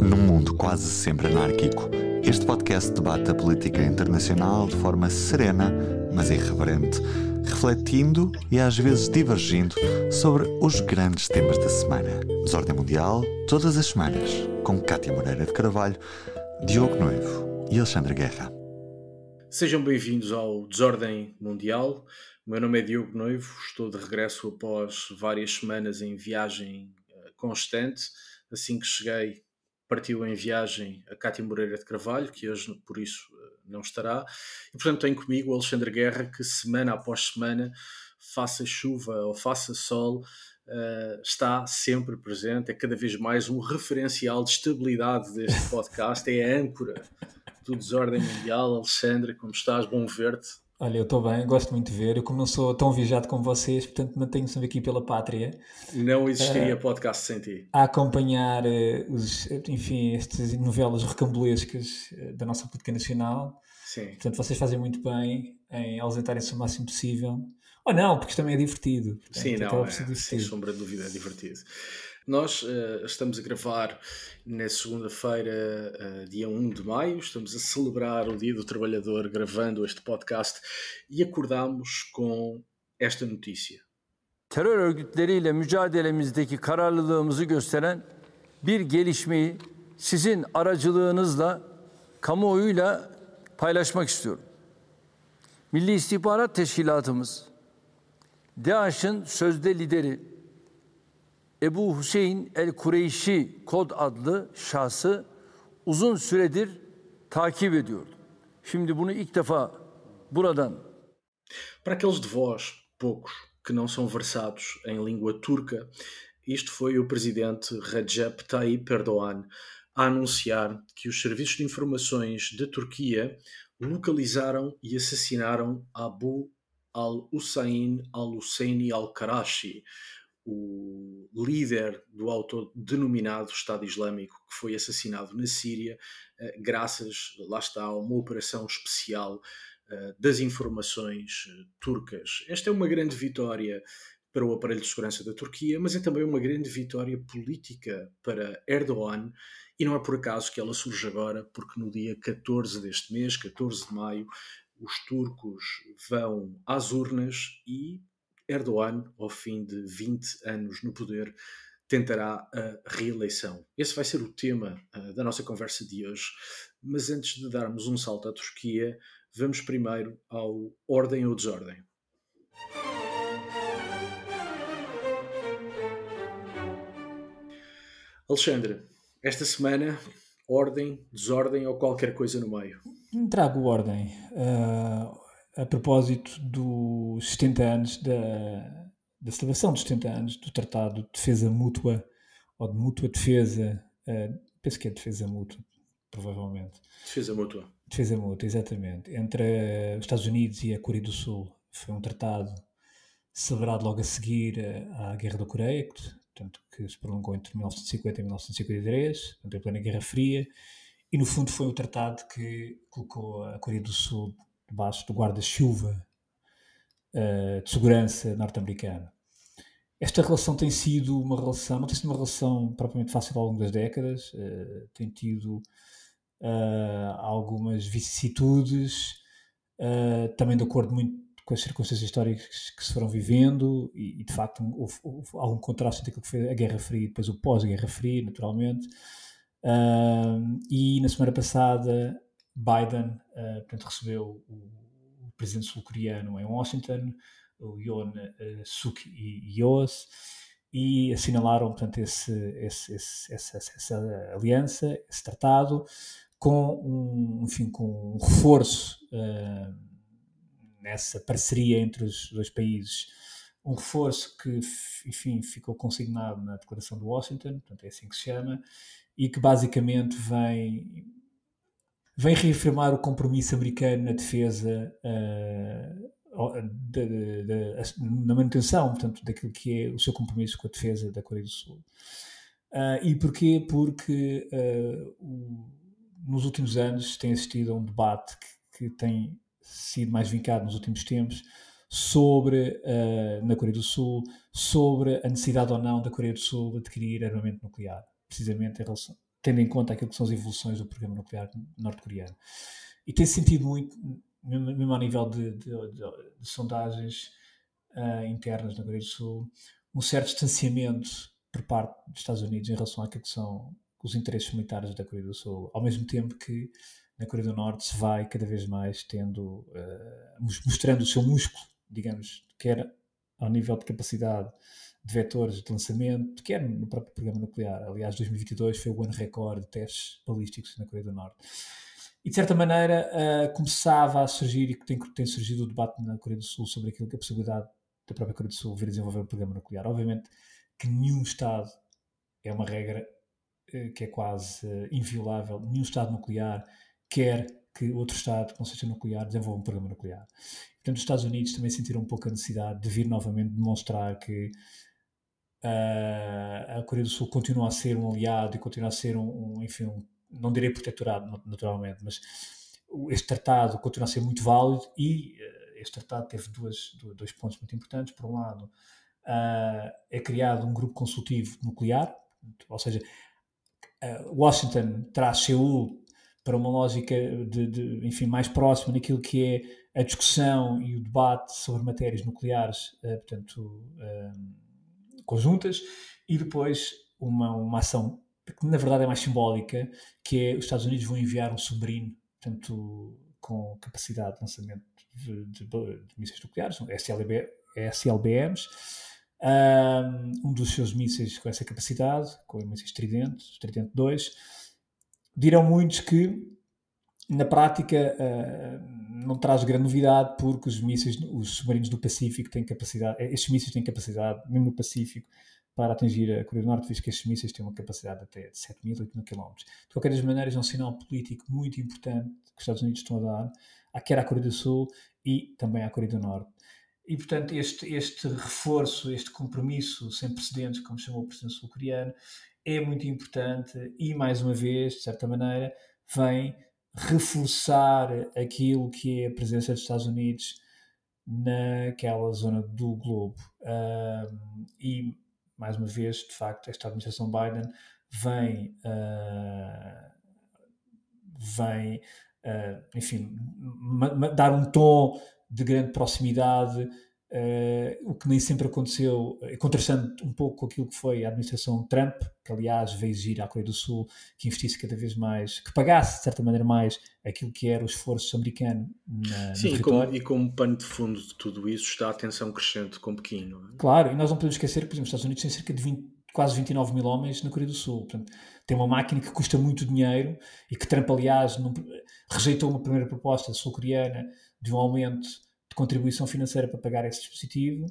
Num mundo quase sempre anárquico, este podcast debate a política internacional de forma serena, mas irreverente, refletindo e às vezes divergindo sobre os grandes temas da semana. Desordem Mundial, todas as semanas, com Cátia Moreira de Carvalho, Diogo Noivo e Alexandre Guerra. Sejam bem-vindos ao Desordem Mundial. O meu nome é Diogo Noivo, estou de regresso após várias semanas em viagem eh, constante. Assim que cheguei, partiu em viagem a Cátia Moreira de Carvalho, que hoje, por isso, eh, não estará. E, portanto, tenho comigo o Alexandre Guerra, que semana após semana, faça chuva ou faça sol, uh, está sempre presente, é cada vez mais um referencial de estabilidade deste podcast, é a âncora do Desordem Mundial. Alexandre, como estás? Bom ver-te. Olha, eu estou bem, gosto muito de ver. Eu, como não sou tão viajado como vocês, portanto, mantenho-me sempre aqui pela pátria. Não existiria uh, podcast sem ti. A acompanhar, uh, os, enfim, estas novelas recambulescas uh, da nossa política nacional. Sim. Portanto, vocês fazem muito bem em ausentarem-se o máximo possível. Ou não, porque isto também é divertido. Portanto, Sim, não, é, sem sombra de dúvida, é divertido. Nós uh, estamos a gravar na segunda-feira, uh, dia 1 de maio, estamos a celebrar o Dia do Trabalhador gravando este podcast e acordamos com esta notícia. Terör örgütleriyle mücadelemizdeki kararlılığımızı gösteren bir gelişmeyi sizin aracılığınızla kamuoyuyla paylaşmak istiyorum. Milli İstihbarat Teşkilatımız, DAEŞ'in sözde lideri Ebu Hüseyin el-Kureyşi kod adlı şahsı uzun süredir takip ediyordu. Şimdi bunu ilk defa buradan Para aqueles de vós, poucos, que não são versados em língua turca, isto foi o presidente Recep Tayyip Erdogan a anunciar que os serviços de informações da Turquia localizaram e assassinaram Abu al-Hussein al-Husseini al-Karashi, o líder do autodenominado Estado Islâmico que foi assassinado na Síria, eh, graças, lá está, a uma operação especial eh, das informações eh, turcas. Esta é uma grande vitória para o aparelho de segurança da Turquia, mas é também uma grande vitória política para Erdogan, e não é por acaso que ela surge agora, porque no dia 14 deste mês, 14 de maio, os turcos vão às urnas e Erdogan, ao fim de 20 anos no poder, tentará a reeleição. Esse vai ser o tema uh, da nossa conversa de hoje. Mas antes de darmos um salto à Turquia, vamos primeiro ao Ordem ou Desordem. Alexandre, esta semana, ordem, desordem ou qualquer coisa no meio? Trago ordem. Uh, a propósito dos 70 anos da, da celebração dos 70 anos do Tratado de Defesa Mútua, ou de Mútua Defesa, uh, penso que é Defesa Mútua, provavelmente. Defesa Mútua. Defesa Mútua, exatamente. Entre os Estados Unidos e a Coreia do Sul. Foi um tratado celebrado logo a seguir à Guerra da Coreia, que, portanto, que se prolongou entre 1950 e 1953, portanto, em plena Guerra Fria, e no fundo foi o tratado que colocou a Coreia do Sul debaixo do guarda-chuva uh, de segurança norte-americano. Esta relação tem sido uma relação, não tem sido uma relação propriamente fácil ao longo das décadas, uh, tem tido uh, algumas vicissitudes, também de acordo muito com as circunstâncias históricas que se foram vivendo e, e de facto houve, houve, algum contraste entre aquilo que foi a Guerra Fria e depois o pós-Guerra Fria, naturalmente. e na semana passada Biden uh, portanto, recebeu o, o presidente sul-coreano em Washington, o Yoon uh, Suk Yeol, e assinalaram portanto, esse, esse, esse, essa, essa, aliança, esse tratado, com um, enfim, com um reforço uh, nessa parceria entre os dois países, um reforço que, enfim, ficou consignado na Declaração de Washington, portanto é assim que se chama, e que basicamente vem vem reafirmar o compromisso americano na defesa, uh, de, de, de, na manutenção, portanto, daquilo que é o seu compromisso com a defesa da Coreia do Sul. Uh, e porquê? Porque uh, o, nos últimos anos tem assistido a um debate que, que tem sido mais vincado nos últimos tempos sobre, na Coreia do Sul, sobre a necessidade ou não da Coreia do Sul adquirir armamento nuclear, precisamente em relação, tendo em conta aquilo que são as evoluções do programa nuclear norte-coreano. E tem sentido muito, mesmo ao nível de, de, de, de sondagens uh, internas na Coreia do Sul, um certo distanciamento por parte dos Estados Unidos em relação àquilo que são os interesses militares da Coreia do Sul, ao mesmo tempo que na Coreia do Norte se vai cada vez mais tendo, uh, mostrando o seu músculo, digamos, quer ao nível de capacidade de vetores de lançamento, quer no próprio programa nuclear. Aliás, 2022 foi o ano recorde de testes balísticos na Coreia do Norte. E de certa maneira uh, começava a surgir, e tem, tem surgido o debate na Coreia do Sul sobre aquilo que a possibilidade da própria Coreia do Sul vir a desenvolver um programa nuclear. Obviamente que nenhum Estado é uma regra uh, que é quase uh, inviolável, nenhum Estado nuclear quer que outro Estado com um sistema nuclear desenvolva um programa nuclear. Portanto, os Estados Unidos também sentiram um pouco a necessidade de vir novamente demonstrar que uh, a Coreia do Sul continua a ser um aliado e continua a ser um, um enfim, um, não direi protetorado naturalmente, mas este tratado continua a ser muito válido e uh, este tratado teve duas, dois pontos muito importantes. Por um lado, uh, é criado um grupo consultivo nuclear, ou seja, Washington traz Seul para uma lógica de, de, enfim, mais próxima naquilo que é a discussão e o debate sobre matérias nucleares, portanto, conjuntas, e depois uma, uma ação que na verdade é mais simbólica, que é os Estados Unidos vão enviar um submarino, portanto, com capacidade de lançamento de, de, de mísseis nucleares, SLB, SLBMs, um, dos seus mísseis com essa capacidade, com mísseis Trident, Trident 2, dirão muitos que na prática uh, não traz grande novidade porque os mísseis, os submarinos do Pacífico têm capacidade, eh, estes mísseis têm capacidade, mesmo no Pacífico, para atingir a Coreia do Norte, visto que estes mísseis têm uma capacidade até de 7 mil, 8 mil quilómetros. De qualquer das maneiras, é um sinal político muito importante que os Estados Unidos estão a dar, quer à Coreia do Sul e também à Coreia do Norte. E, portanto, este, este reforço, este compromisso sem precedentes, como chamou o presidente sul-coreano, é muito importante e, mais uma vez, de certa maneira, vem reforçar aquilo que é a presença dos Estados Unidos naquela zona do globo. Uh, e, mais uma vez, de facto, esta administração Biden vem, uh, vem uh, enfim, dar um tom de grande proximidade Uh, o que nem sempre aconteceu, eh, contrastando um pouco com aquilo que foi a administração Trump, que aliás veio exigir à Coreia do Sul que investisse cada vez mais, que pagasse de certa maneira mais aquilo que era o esforço americano na, Sim, no e como, e como pano de fundo de tudo isso está a tensão crescente com Pequim. É? Claro, e nós não podemos esquecer que, por exemplo, os Estados Unidos têm cerca de 20, quase 29 mil homens na Coreia do Sul. Portanto, tem uma máquina que custa muito dinheiro e que Trump, aliás, não, rejeitou uma primeira proposta sul-coreana de um aumento de contribuição financeira para pagar esse dispositivo.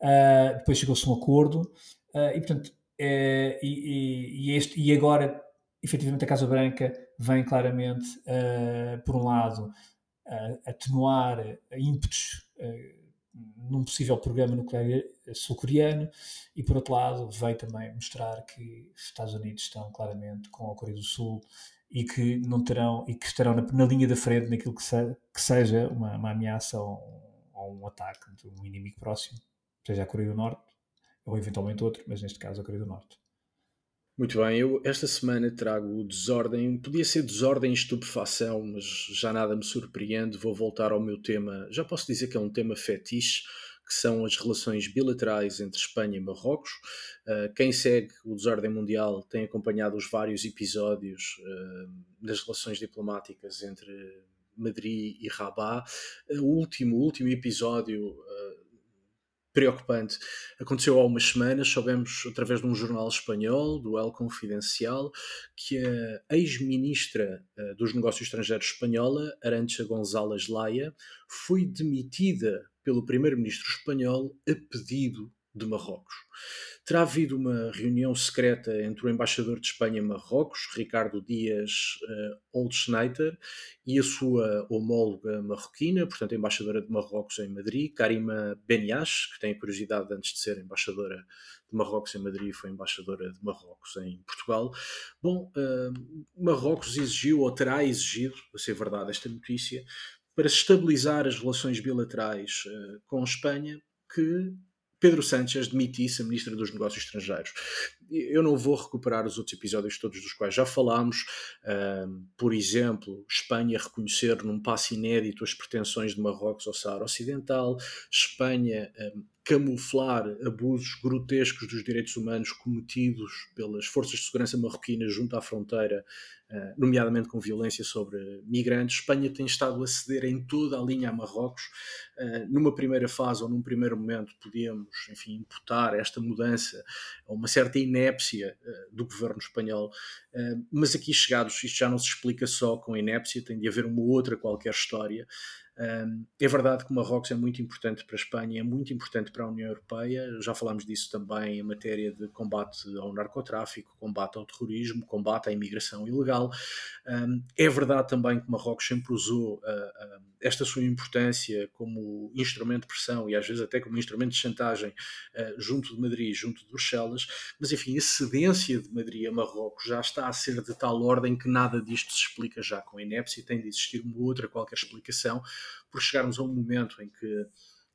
Uh, depois chegou-se a um acordo uh, e, portanto, é, e, e, este, e agora, efetivamente, a Casa Branca vem claramente, uh, por um lado, atenuar ímpetos num possível programa nuclear sul-coreano e, por outro lado, veio também mostrar que os Estados Unidos estão claramente com a Coreia do Sul e que não terão e que estarão na, na linha da frente naquilo que, se, que seja uma, uma ameaça ou um, ataque de um inimigo próximo, seja a Coreia do Norte ou eventualmente outro, mas neste caso a Coreia do Norte. Muito bem, eu esta semana trago desordem, podia ser desordem e estupefação, mas já nada me surpreende, vou voltar ao meu tema, já posso dizer que é um tema fetiche, que são as relações bilaterais entre Espanha e Marrocos. Uh, quem segue o Desordem Mundial tem acompanhado os vários episódios uh, das relações diplomáticas entre Madrid e Rabat. Uh, o último, último episódio preocupante. Aconteceu há umas semanas, soubemos através de um jornal espanhol, do El Confidencial, que a ex-ministra dos Negócios Estrangeiros espanhola, Arancha González Laia, foi demitida pelo primeiro-ministro espanhol a pedido de Marrocos. Terá havido uma reunião secreta entre o embaixador de Espanha em Marrocos, Ricardo Dias uh, Oldschneider, e a sua homóloga marroquina, portanto, a embaixadora de Marrocos em Madrid, Karima Beniache, que tem a curiosidade antes de ser embaixadora de Marrocos em Madrid, foi embaixadora de Marrocos em Portugal. Bom, uh, Marrocos exigiu, ou terá exigido, a ser verdade esta notícia, para estabilizar as relações bilaterais uh, com Espanha, que Pedro Sánchez demitisse a Ministra dos Negócios Estrangeiros. eu não vou recuperar os outros episódios todos dos quais já falámos. por exemplo, Espanha reconhecer num passo inédito as pretensões de Marrocos ao Saara Ocidental, Espanha camuflar abusos grotescos dos direitos humanos cometidos pelas forças de segurança marroquinas junto à fronteira, nomeadamente com violência sobre migrantes. Espanha tem estado a ceder em toda a linha a Marrocos. Eh, numa primeira fase ou num primeiro momento, podíamos, enfim, imputar esta mudança a uma certa inépcia eh, do governo espanhol, mas aqui chegados, isto já não se explica só com inépcia, tem de haver uma outra qualquer história. É verdade que Marrocos é muito importante para a Espanha, é muito importante para a União Europeia. Já falámos disso também em matéria de combate ao narcotráfico, combate ao terrorismo, combate à imigração ilegal. É verdade também que Marrocos sempre usou uh, uh, esta sua importância como instrumento de pressão e às vezes até como instrumento de chantagem uh, junto de Madrid, junto de Bruxelas. Mas enfim, a cedência de Madrid a Marrocos já está a ser de tal ordem que nada disto se explica já com a inépcia, tem de existir uma outra qualquer explicação por chegarmos a um momento em que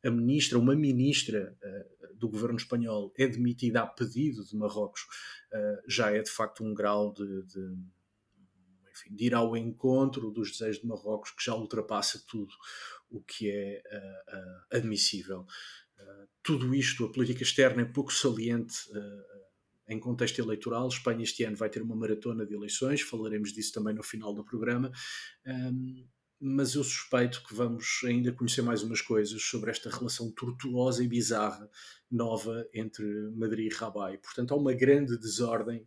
a ministra, uma ministra uh, do governo espanhol é demitida a pedido de Marrocos, uh, já é de facto um grau de, de, enfim, de, ir ao encontro dos desejos de Marrocos que já ultrapassa tudo o que é uh, admissível. tudo isto, a política externa é pouco saliente em contexto eleitoral. Espanha este ano vai ter uma maratona de eleições, falaremos disso também no final do programa. Um, mas eu suspeito que vamos ainda conhecer mais umas coisas sobre esta relação tortuosa e bizarra nova entre Madrid e Rabat. Portanto, há uma grande desordem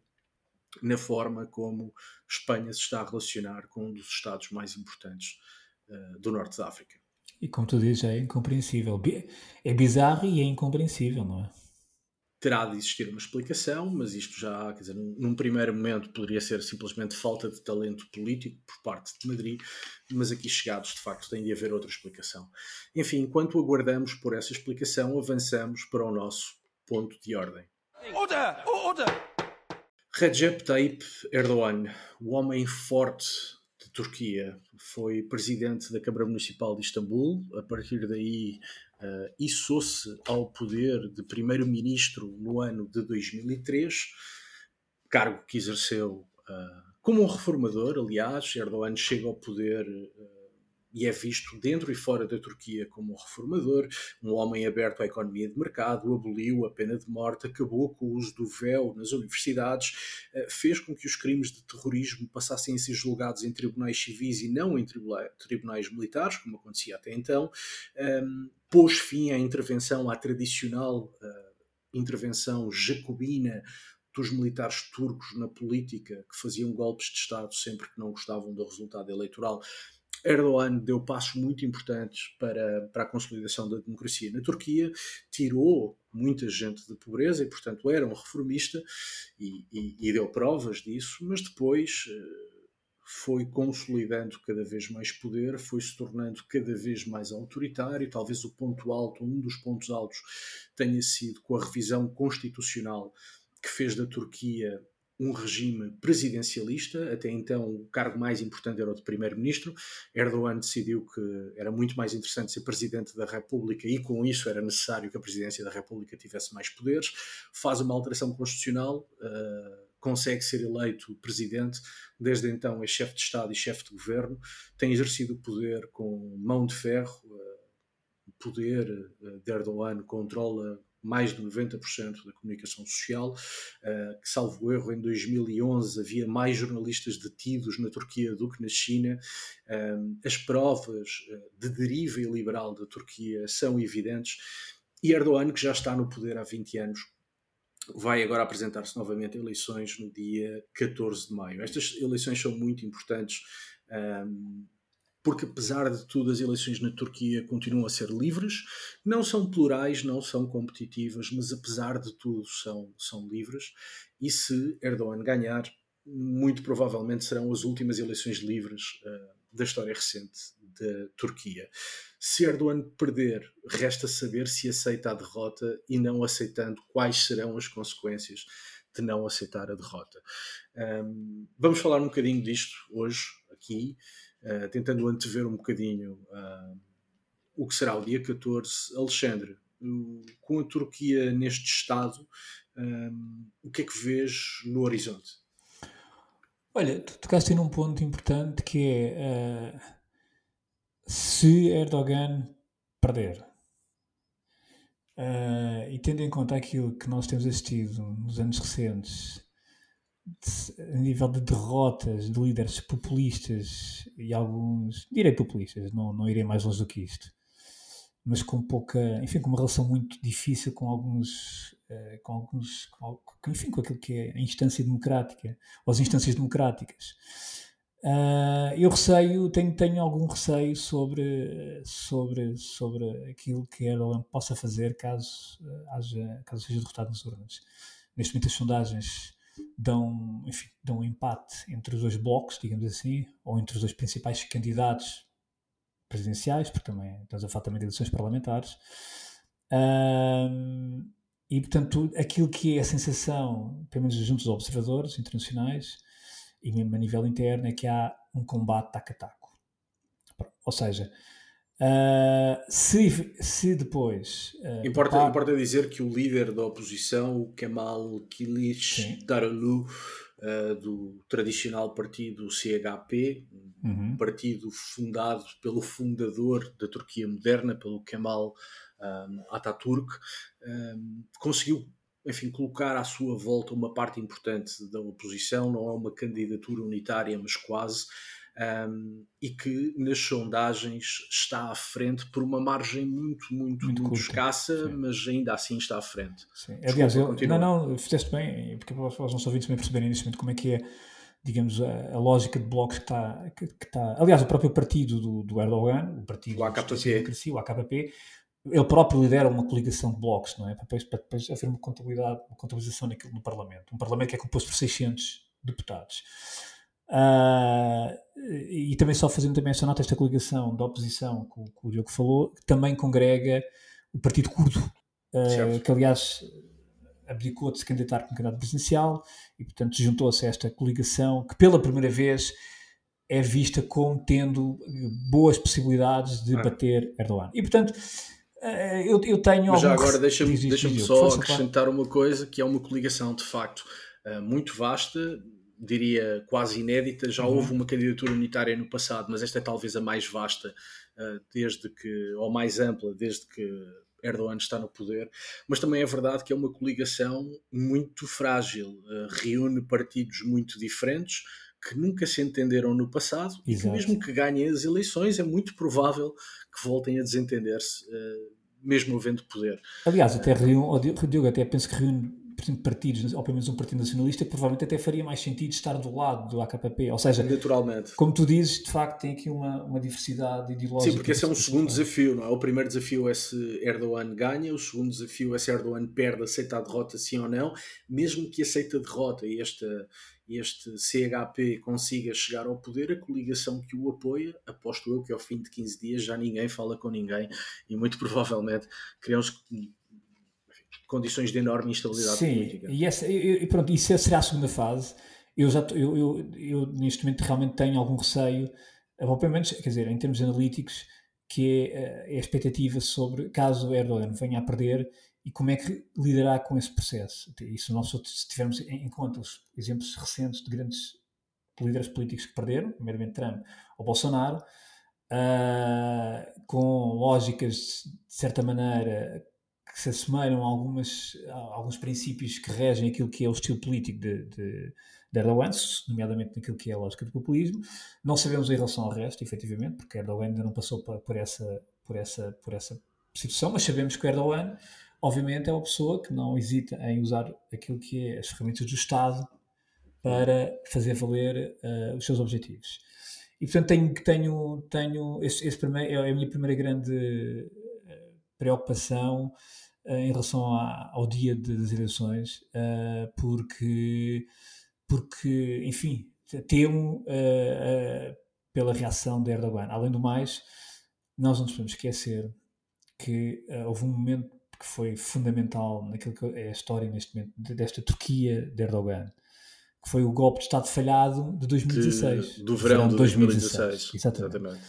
na forma como Espanha se está a relacionar com um dos Estados mais importantes uh, do Norte da África. E como tu dizes, é incompreensível. É bizarro e é incompreensível, não é? terá de existir uma explicação, mas isto já, quer dizer, num, num, primeiro momento poderia ser simplesmente falta de talento político por parte de Madrid, mas aqui chegados, de facto, tem de haver outra explicação. Enfim, enquanto aguardamos por essa explicação, avançamos para o nosso ponto de ordem. Order! Order! Recep Tayyip Erdogan, o homem forte de Turquia, foi presidente da Câmara Municipal de Istambul, a partir daí uh, içou-se ao poder de primeiro-ministro no ano de 2003, cargo que exerceu uh, como um reformador. Aliás, Erdogan chega ao poder uh, e é visto dentro e fora da Turquia como um reformador, um homem aberto à economia de mercado, aboliu a pena de morte, acabou com o uso do véu nas universidades, fez com que os crimes de terrorismo passassem a ser julgados em tribunais civis e não em tribunais militares, como acontecia até então pôs fim à intervenção, à tradicional uh, intervenção jacobina dos militares turcos na política, que faziam golpes de Estado sempre que não gostavam do resultado eleitoral. Erdogan deu passos muito importantes para, para a consolidação da democracia na Turquia, tirou muita gente da pobreza e, portanto, era um reformista e, e, e deu provas disso, mas depois. Uh, foi consolidando cada vez mais poder, foi se tornando cada vez mais autoritário. Talvez o ponto alto, um dos pontos altos, tenha sido com a revisão constitucional que fez da Turquia um regime presidencialista. Até então, o cargo mais importante era o de primeiro-ministro. Erdogan decidiu que era muito mais interessante ser presidente da República e, com isso, era necessário que a presidência da República tivesse mais poderes. Faz uma alteração constitucional. Uh, consegue ser eleito presidente, desde então é chefe de Estado e chefe de governo, tem exercido o poder com mão de ferro, eh, o poder eh, de Erdogan controla mais de 90% da comunicação social, eh, que, salvo erro, em 2011 havia mais jornalistas detidos na Turquia do que na China. As provas de deriva iliberal da Turquia são evidentes e Erdogan, que já está no poder há 20 anos, vai agora apresentar-se novamente a eleições no dia 14 de maio. Estas eleições são muito importantes porque, apesar de tudo, as eleições na Turquia continuam a ser livres, não são plurais, não são competitivas, mas apesar de tudo são, são livres. E se Erdogan ganhar, muito provavelmente serão as últimas eleições livres uh, da história recente da Turquia. Se Erdogan perder, resta saber se aceita a derrota e não aceitando quais serão as consequências de não aceitar a derrota. Um, vamos falar um bocadinho disto hoje, aqui, uh, tentando antever um bocadinho uh, o que será o dia 14. Alexandre, com a Turquia neste estado, um, o que é que vês no horizonte? Olha, tu tocaste num ponto importante que é uh, se Erdogan perder uh, e tendo em conta aquilo que nós temos assistido nos anos recentes a nível de derrotas de líderes populistas e alguns, direi populistas, não, não irei mais longe do que isto, mas com pouca, enfim, com uma relação muito difícil com alguns, uh, com alguns, com, enfim, com aquilo que é a instância democrática, ou as instâncias democráticas. Uh, eu receio, tenho, tenho algum receio sobre, sobre, sobre aquilo que Erdogan possa fazer caso, uh, haja, caso seja derrotado nas urnas. Neste momento as sondagens dão, enfim, dão um empate entre os dois blocos, digamos assim, ou entre os dois principais candidatos presidenciais, porque também estamos a falar também de eleições parlamentares. Um, e, portanto, aquilo que é a sensação, pelo menos junto aos observadores internacionais e mesmo a nível interno, é que há um combate taco a taco. Ou seja, uh, se, se depois. Uh, importa, par... importa dizer que o líder da oposição, o Kemal Kılıç Darulu, uh, do tradicional partido CHP, uhum. um partido fundado pelo fundador da Turquia moderna, pelo Kemal um, Ataturk, um, conseguiu enfim, colocar à sua volta uma parte importante da oposição, não é uma candidatura unitária, mas quase, um, e que nas sondagens está à frente por uma margem muito, muito, muito, muito escassa, sim. mas ainda assim está à frente. Sim. Aliás, eu, não, não, fizeste bem, porque para os nossos ouvintes também perceberem neste momento como é que é, digamos, a, a lógica de blocos que está, que, que, está. Aliás, o próprio partido do, do Erdogan, o partido o AKP. o AKP, ele próprio lidera uma coligação de blocos, não é? Para depois, para depois haver uma contabilidade, uma contabilização naquilo, no Parlamento. Um Parlamento que é composto por 600 deputados. Uh, e também só fazendo também esta nota, esta coligação da oposição que, que o Diogo falou, que também congrega o Partido Curdo, uh, que aliás abdicou de se candidatar como candidato presidencial e portanto juntou-se a esta coligação que pela primeira vez é vista como tendo boas possibilidades de ah. bater Erdogan. E portanto ah, eu, eu tenho Mas já agora deixa-me deixa só acrescentar uma coisa que é uma coligação de facto muito vasta diria, quase inédita. Já uhum. houve uma candidatura unitária no passado, mas esta é talvez a mais vasta, uh, desde que, ou mais ampla, desde que Erdogan está no poder. Mas também é verdade que é uma coligação muito frágil, uh, reúne partidos muito diferentes. Que nunca se entenderam no passado Exato. e que, mesmo que ganhem as eleições, é muito provável que voltem a desentender-se, uh, mesmo havendo poder. Aliás, até reúne, Diogo, até penso que reúne partidos, ou pelo menos um partido nacionalista, que provavelmente até faria mais sentido estar do lado do AKP. Ou seja, naturalmente. Como tu dizes, de facto tem aqui uma, uma diversidade ideológica. Sim, porque esse é um segundo desafio, não é? O primeiro desafio é se Erdogan ganha, o segundo desafio é se Erdogan perde, aceita a derrota, sim ou não. Mesmo que aceite a derrota e esta este CHP consiga chegar ao poder, a coligação que o apoia, aposto eu que ao fim de 15 dias já ninguém fala com ninguém e muito provavelmente criamos condições de enorme instabilidade Sim, política. E, essa, e pronto, isso será a segunda fase. Eu, já, eu, eu, eu, neste momento realmente tenho algum receio, ou pelo menos, quer dizer, em termos analíticos, que é, é a expectativa sobre caso Erdogan venha a perder e como é que lidará com esse processo. Isso nós se tivermos em conta os exemplos recentes de grandes líderes políticos que perderam, primeiramente Trump ou Bolsonaro, uh, com lógicas de certa maneira que se assemelham a, algumas, a alguns princípios que regem aquilo que é o estilo político de, de, de Erdogan, nomeadamente naquilo que é a lógica do populismo. Não sabemos em relação ao resto, efetivamente, porque Erdogan ainda não passou por, por, essa, por, essa, por essa situação, mas sabemos que Erdogan, obviamente, é uma pessoa que não hesita em usar aquilo que é as ferramentas do Estado para fazer valer uh, os seus objetivos. E, portanto, tenho, tenho, tenho esse, esse primeiro, é a minha primeira grande uh, preocupação em relação a, ao dia das eleições, uh, porque, porque, enfim, temo uh, pela reação de Erdogan. Além do mais, nós não nos podemos esquecer que houve um momento que foi fundamental naquilo que é a história neste momento desta Turquia de Erdogan, que foi o golpe de Estado falhado de 2016. De, do verão de 2016. 2016. Exatamente. Exatamente.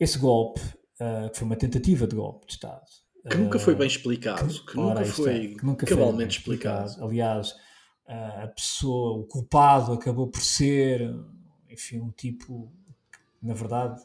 Esse golpe, uh, que foi uma tentativa de golpe de Estado, Que nunca foi bem explicado, que, que nunca foi que nunca cabalmente foi explicado. explicado. Aliás, a pessoa, o culpado acabou por ser, enfim, um tipo, na verdade,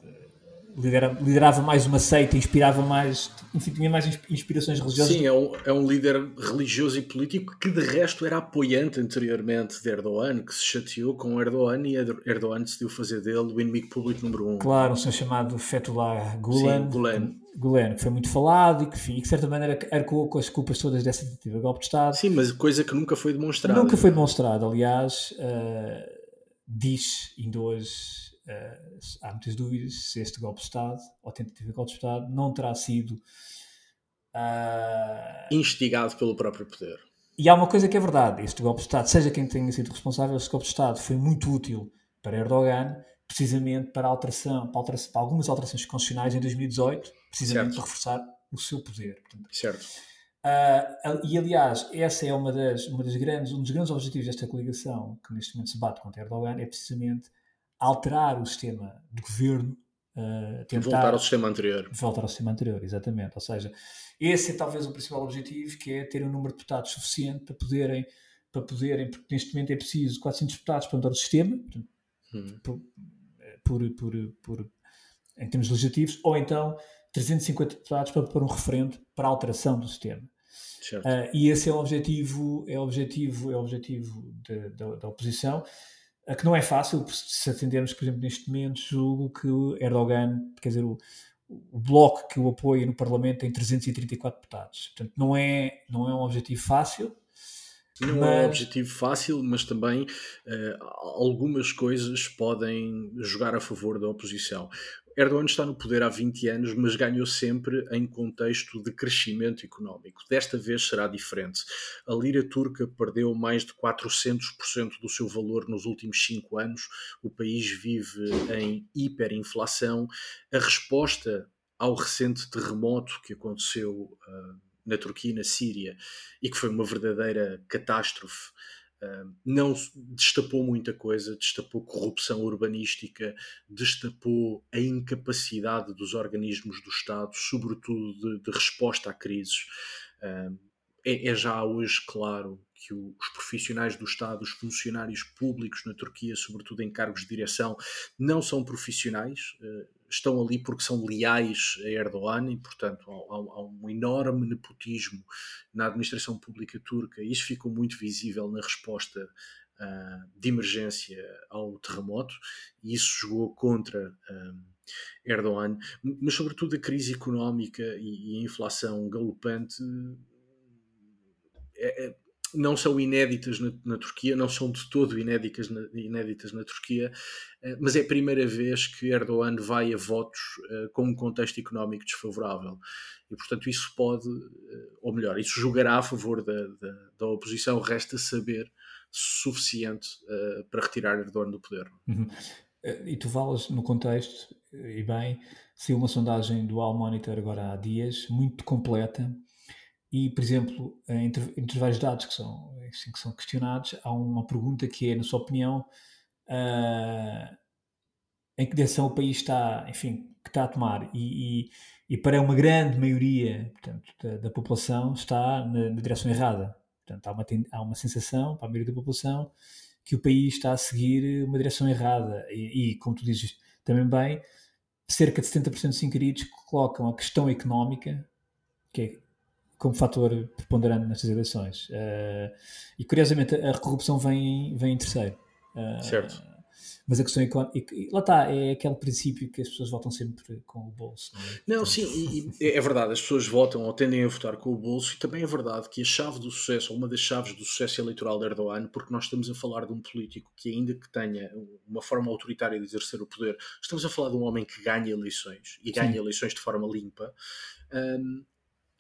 liderava, liderava mais uma seita, inspirava mais, enfim, tinha mais inspirações religiosas. Sim, é um, é um líder religioso e político que de resto era apoiante anteriormente de Erdogan, que se chateou com Erdogan e Erdogan decidiu fazer dele o inimigo público número um. Claro, um senhor chamado Fethullah Gulen. Sim, Gulen. Gulen, que foi muito falado e que, enfim, de certa maneira arcou com as culpas todas dessa tentativa de golpe de Estado. Sim, mas coisa que nunca foi demonstrada. Nunca foi demonstrada, aliás, uh, diz ainda hoje uh, há muitas dúvidas se este golpe de Estado, ou tentativa de golpe de Estado, não terá sido uh, instigado pelo próprio poder. E há uma coisa que é verdade: este golpe de Estado, seja quem tenha sido responsável, este golpe de Estado foi muito útil para Erdogan, precisamente para, alteração, para, alteração, para algumas alterações constitucionais em 2018, precisamente certo. para reforçar o seu poder. Portanto, certo. Uh, e aliás, essa é uma das, uma das grandes, um dos grandes objetivos desta coligação que neste momento se bate contra Erdogan, é precisamente alterar o sistema de governo. Uh, tentar voltar ao sistema anterior. Voltar ao sistema anterior, exatamente. Ou seja, esse é talvez o principal objetivo, que é ter um número de deputados suficiente para poderem, para poderem porque neste momento é preciso 400 deputados para mudar o sistema, portanto, hum. por, por, por, por, em termos legislativos, ou então 350 deputados para pôr um referendo para a alteração do sistema. Uh, e esse é o objetivo, é o objetivo, é o objetivo da oposição que não é fácil, se atendermos, por exemplo, neste momento, julgo que Erdogan, quer dizer, o, o bloco que o apoia no Parlamento tem 334 deputados. Portanto, não é, não é um objetivo fácil. Não mas... é um objetivo fácil, mas também uh, algumas coisas podem jogar a favor da oposição. Erdogan está no poder há 20 anos, mas ganhou sempre em contexto de crescimento económico. Desta vez será diferente. A lira turca perdeu mais de 400% do seu valor nos últimos 5 anos. O país vive em hiperinflação. A resposta ao recente terremoto que aconteceu uh, na Turquia e na Síria e que foi uma verdadeira catástrofe não destapou muita coisa, destapou corrupção urbanística, destapou a incapacidade dos organismos do Estado, sobretudo de, de resposta a crises. é, é, já hoje claro que os profissionais do Estado, os funcionários públicos na Turquia, sobretudo em cargos de direção, não são profissionais, uh, estão ali porque são leais a Erdogan e, portanto, há, há, um enorme nepotismo na administração pública turca. Isso ficou muito visível na resposta uh, de emergência ao terremoto e isso jogou contra. Uh, Erdogan, mas sobretudo a crise económica e, e a inflação galopante é, é, não são inéditas na, na, Turquia, não são de todo inéditas na, inéditas na Turquia, uh, mas é a primeira vez que Erdogan vai a votos uh, com um contexto económico desfavorável. E, portanto, isso pode, uh, ou melhor, isso jogará a favor da, da, da oposição, resta saber suficiente para retirar Erdogan do poder. Uhum. E tu falas no contexto, e bem, se uma sondagem do Al Monitor agora há dias, muito completa, e, por exemplo, entre, entre vários dados que são, assim, que são questionados, há uma pergunta que é, na sua opinião, uh, em que direção o país está, enfim, que está a tomar. E, e, e para uma grande maioria portanto, da, da população está na, na, direção errada. Portanto, há uma, há uma sensação, para a maioria da população, que o país está a seguir uma direção errada. E, e como tu dizes também bem, cerca de 70% dos inquiridos colocam a questão económica, que é como fator preponderante nestas eleições. Uh, e curiosamente a corrupção vem, vem em terceiro. Uh, certo. Mas a questão económica, lá está, é aquele princípio que as pessoas votam sempre com o bolso. Não, é? não sim, e, e é verdade, as pessoas votam ou tendem a votar com o bolso, e também é verdade que a chave do sucesso, ou uma das chaves do sucesso eleitoral de Erdogan, porque nós estamos a falar de um político que, ainda que tenha uma forma autoritária de exercer o poder, estamos a falar de um homem que ganha eleições e ganha sim. eleições de forma limpa. Um,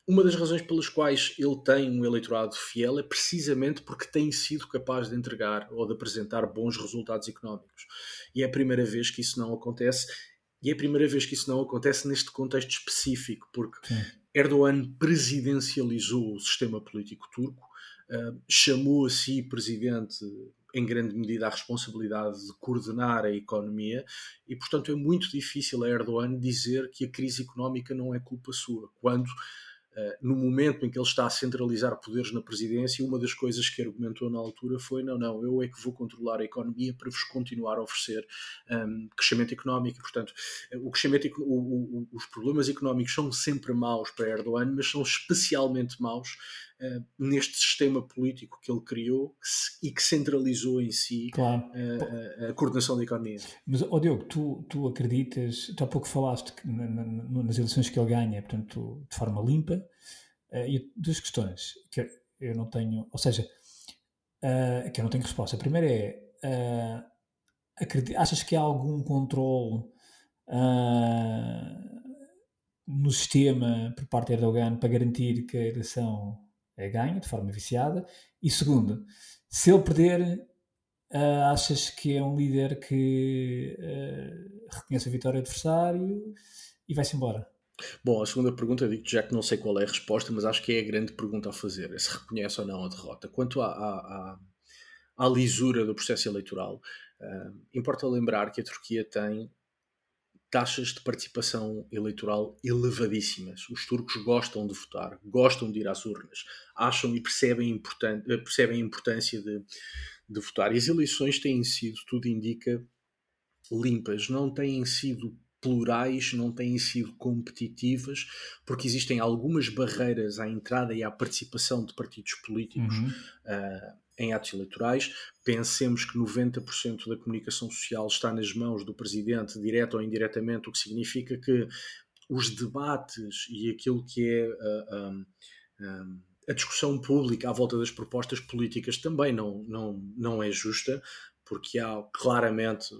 uma das razões pelas quais ele tem um eleitorado fiel é precisamente porque tem sido capaz de entregar ou de apresentar bons resultados económicos. E é a primeira vez que isso não acontece, e é a primeira vez que isso não acontece neste contexto específico, porque Sim. Erdogan presidencializou o sistema político turco, uh, chamou a si presidente em grande medida a responsabilidade de coordenar a economia e, portanto, é muito difícil a Erdogan dizer que a crise económica não é culpa sua, quando no momento em que ele está a centralizar poderes na presidência, uma das coisas que argumentou na altura foi: não, não, eu é que vou controlar a economia para vos continuar a oferecer um, crescimento económico. Portanto, o crescimento, o, o, os problemas económicos são sempre maus para Erdogan, mas são especialmente maus neste sistema político que ele criou e que centralizou em si claro. uh, a, a, coordenação da economia. Mas, oh Diogo, tu, tu acreditas, tu há pouco falaste que na, na, nas eleições que ele ganha, portanto, de forma limpa, uh, e duas questões que eu não tenho, ou seja, que eu não tenho resposta. A primeira é, achas que há algum controle no sistema por parte de Erdogan para garantir que a eleição ganha de forma viciada? E segundo, se ele perder, uh, achas que é um líder que uh, reconhece a vitória do adversário e vai-se embora? Bom, a segunda pergunta, digo já que não sei qual é a resposta, mas acho que é a grande pergunta a fazer: é se reconhece ou não a derrota. Quanto à, à, à, à lisura do processo eleitoral, uh, importa lembrar que a Turquia tem taxas de participação eleitoral elevadíssimas. Os turcos gostam de votar, gostam de ir às urnas, acham e percebem, eh, percebem a importância de, de votar. E as eleições têm sido, tudo indica, limpas, não têm sido plurais, não têm sido competitivas, porque existem algumas barreiras à entrada e à participação de partidos políticos. Uhum. Uh, em atos eleitorais. Pensemos que 90% da comunicação social está nas mãos do presidente, direto ou indiretamente, o que significa que os debates e aquilo que é a, a, a discussão pública à volta das propostas políticas também não, não, não é justa, porque há claramente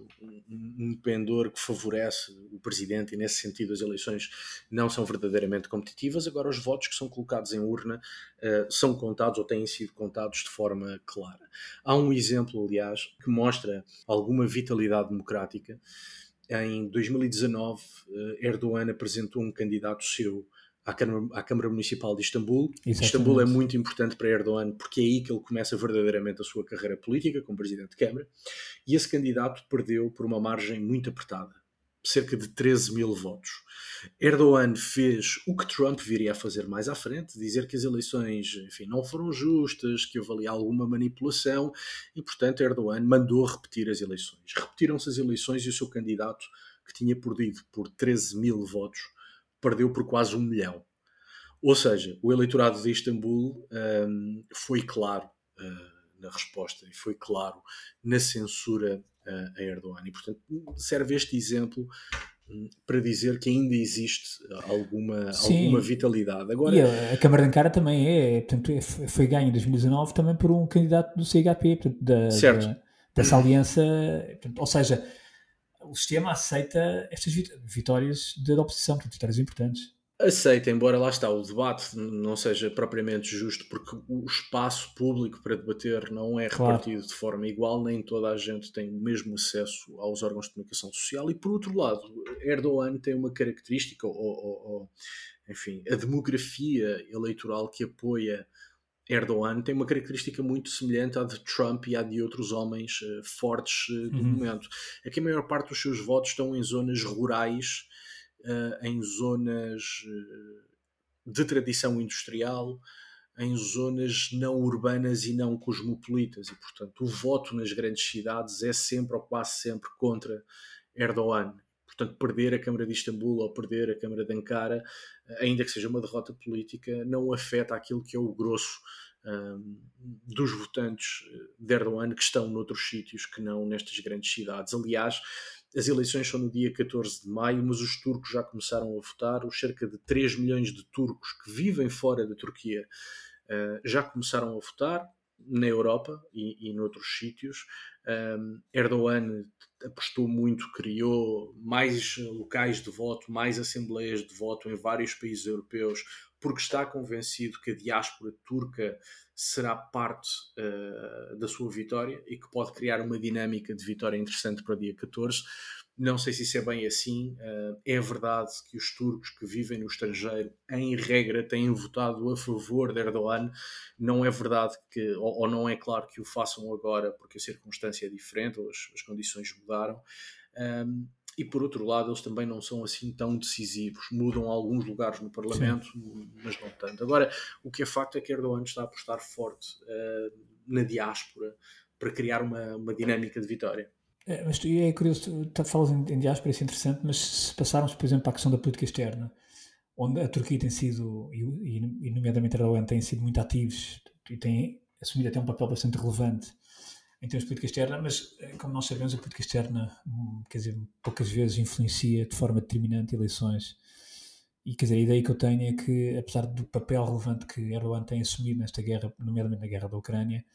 um pendor que favorece o presidente e nesse sentido as eleições não são verdadeiramente competitivas. Agora os votos que são colocados em urna uh, são contados ou têm sido contados de forma clara. Há um exemplo, aliás, que mostra alguma vitalidade democrática. Em 2019, uh, eh, Erdogan apresentou um candidato seu à Câmara, à Câmara Municipal de Istambul. Exatamente. Istambul é muito importante para Erdogan porque é aí que ele começa verdadeiramente a sua carreira política como Presidente de Câmara. E esse candidato perdeu por uma margem muito apertada cerca de 13 mil votos. Erdogan fez o que Trump viria a fazer mais à frente, dizer que as eleições enfim, não foram justas, que houve ali alguma manipulação e, portanto, Erdogan mandou repetir as eleições. Repetiram-se as eleições e o seu candidato, que tinha perdido por 13 mil votos, perdeu por quase um milhão. Ou seja, o eleitorado de Istambul um, foi claro uh, na resposta e foi claro na censura uh, a Erdogan. E, portanto, serve este exemplo um, para dizer que ainda existe alguma, alguma vitalidade. Agora, e a, a Câmara de Ankara também é, portanto, é, foi ganho em 2019 também por um candidato do CHP, portanto, da. Da, dessa aliança, portanto, ou seja, o sistema aceita estas vitórias da oposição, portanto, vitórias importantes. Aceita, embora lá está o debate não seja propriamente justo, porque o espaço público para debater não é repartido claro. de forma igual, nem toda a gente tem o mesmo acesso aos órgãos de comunicação social. E por outro lado, Erdogan tem uma característica, ou, ou, ou enfim, a demografia eleitoral que apoia Erdogan tem uma característica muito semelhante à de Trump e à de outros homens uh, fortes uh, do uhum. momento. É que a maior parte dos seus votos estão em zonas rurais, uh, em zonas de tradição industrial, em zonas não urbanas e não cosmopolitas. E, portanto, o voto nas grandes cidades é sempre ou quase sempre contra Erdogan. Portanto, perder a Câmara de Istambul ou perder a Câmara de Ankara, ainda que seja uma derrota política, não afeta aquilo que é o grosso um, dos votantes de Erdogan que estão noutros sítios que não nestas grandes cidades. Aliás, as eleições são no dia 14 de maio, mas os turcos já começaram a votar. Os cerca de 3 milhões de turcos que vivem fora da Turquia uh, já começaram a votar na Europa e, e noutros sítios. Um, Erdogan apostou muito, criou mais locais de voto, mais assembleias de voto em vários países europeus, porque está convencido que a diáspora turca será parte uh, da sua vitória e que pode criar uma dinâmica de vitória interessante para o dia 14. Não sei se isso é bem assim. Uh, é verdade que os turcos que vivem no estrangeiro, em regra, têm votado a favor de Erdogan. Não é verdade que, ou, não é claro que o façam agora porque a circunstância é diferente ou as, as condições mudaram. Um, e por outro lado eles também não são assim tão decisivos. Mudam alguns lugares no Parlamento, Sim. mas não tanto. Agora, o que é facto é que Erdogan está a apostar forte uh, na diáspora para criar uma, uma dinâmica de vitória. É, mas tu, é curioso, tu falas em, em diáspora, isso é interessante, mas se passarmos, por exemplo, para a questão da política externa, onde a Turquia tem sido, e, e nomeadamente Erdogan, têm sido muito ativos e têm assumido até um papel bastante relevante em termos de política externa, mas eh, como nós sabemos, a política externa, hum, quer dizer, poucas vezes influencia de forma determinante eleições. E quer dizer, a ideia que eu tenho é que, apesar do papel relevante que Erdogan tem assumido nesta guerra, nomeadamente na guerra da Ucrânia,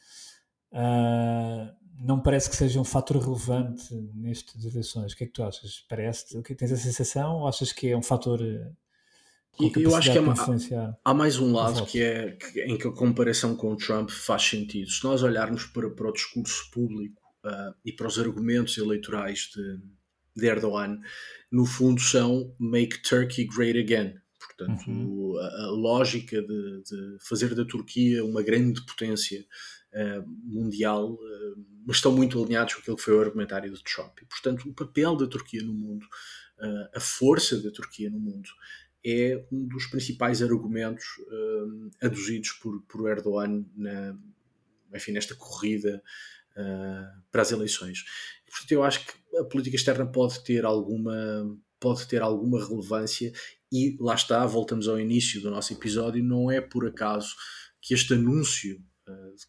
uh, não parece que seja um fator relevante nestas eleições. O que é que tu achas? Parece? que tens a sensação ou achas que é um fator eh, eu acho que é há, há, mais um lado que é que, em que a comparação com o Trump faz sentido. Se nós olharmos para, para o discurso público uh, e para os argumentos eleitorais de, de, Erdogan, no fundo são Make Turkey Great Again. Portanto, uhum. a, a, lógica de, de, fazer da Turquia uma grande potência uh, mundial, uh, mas estão muito alinhados com aquilo que foi o argumentário de Trump. E, portanto, o papel da Turquia no mundo, a força da Turquia no mundo, é um dos principais argumentos aduzidos por, por Erdogan na, enfim, nesta corrida para as eleições. E, portanto, eu acho que a política externa pode ter alguma pode ter alguma relevância e lá está, voltamos ao início do nosso episódio, não é por acaso que este anúncio eh,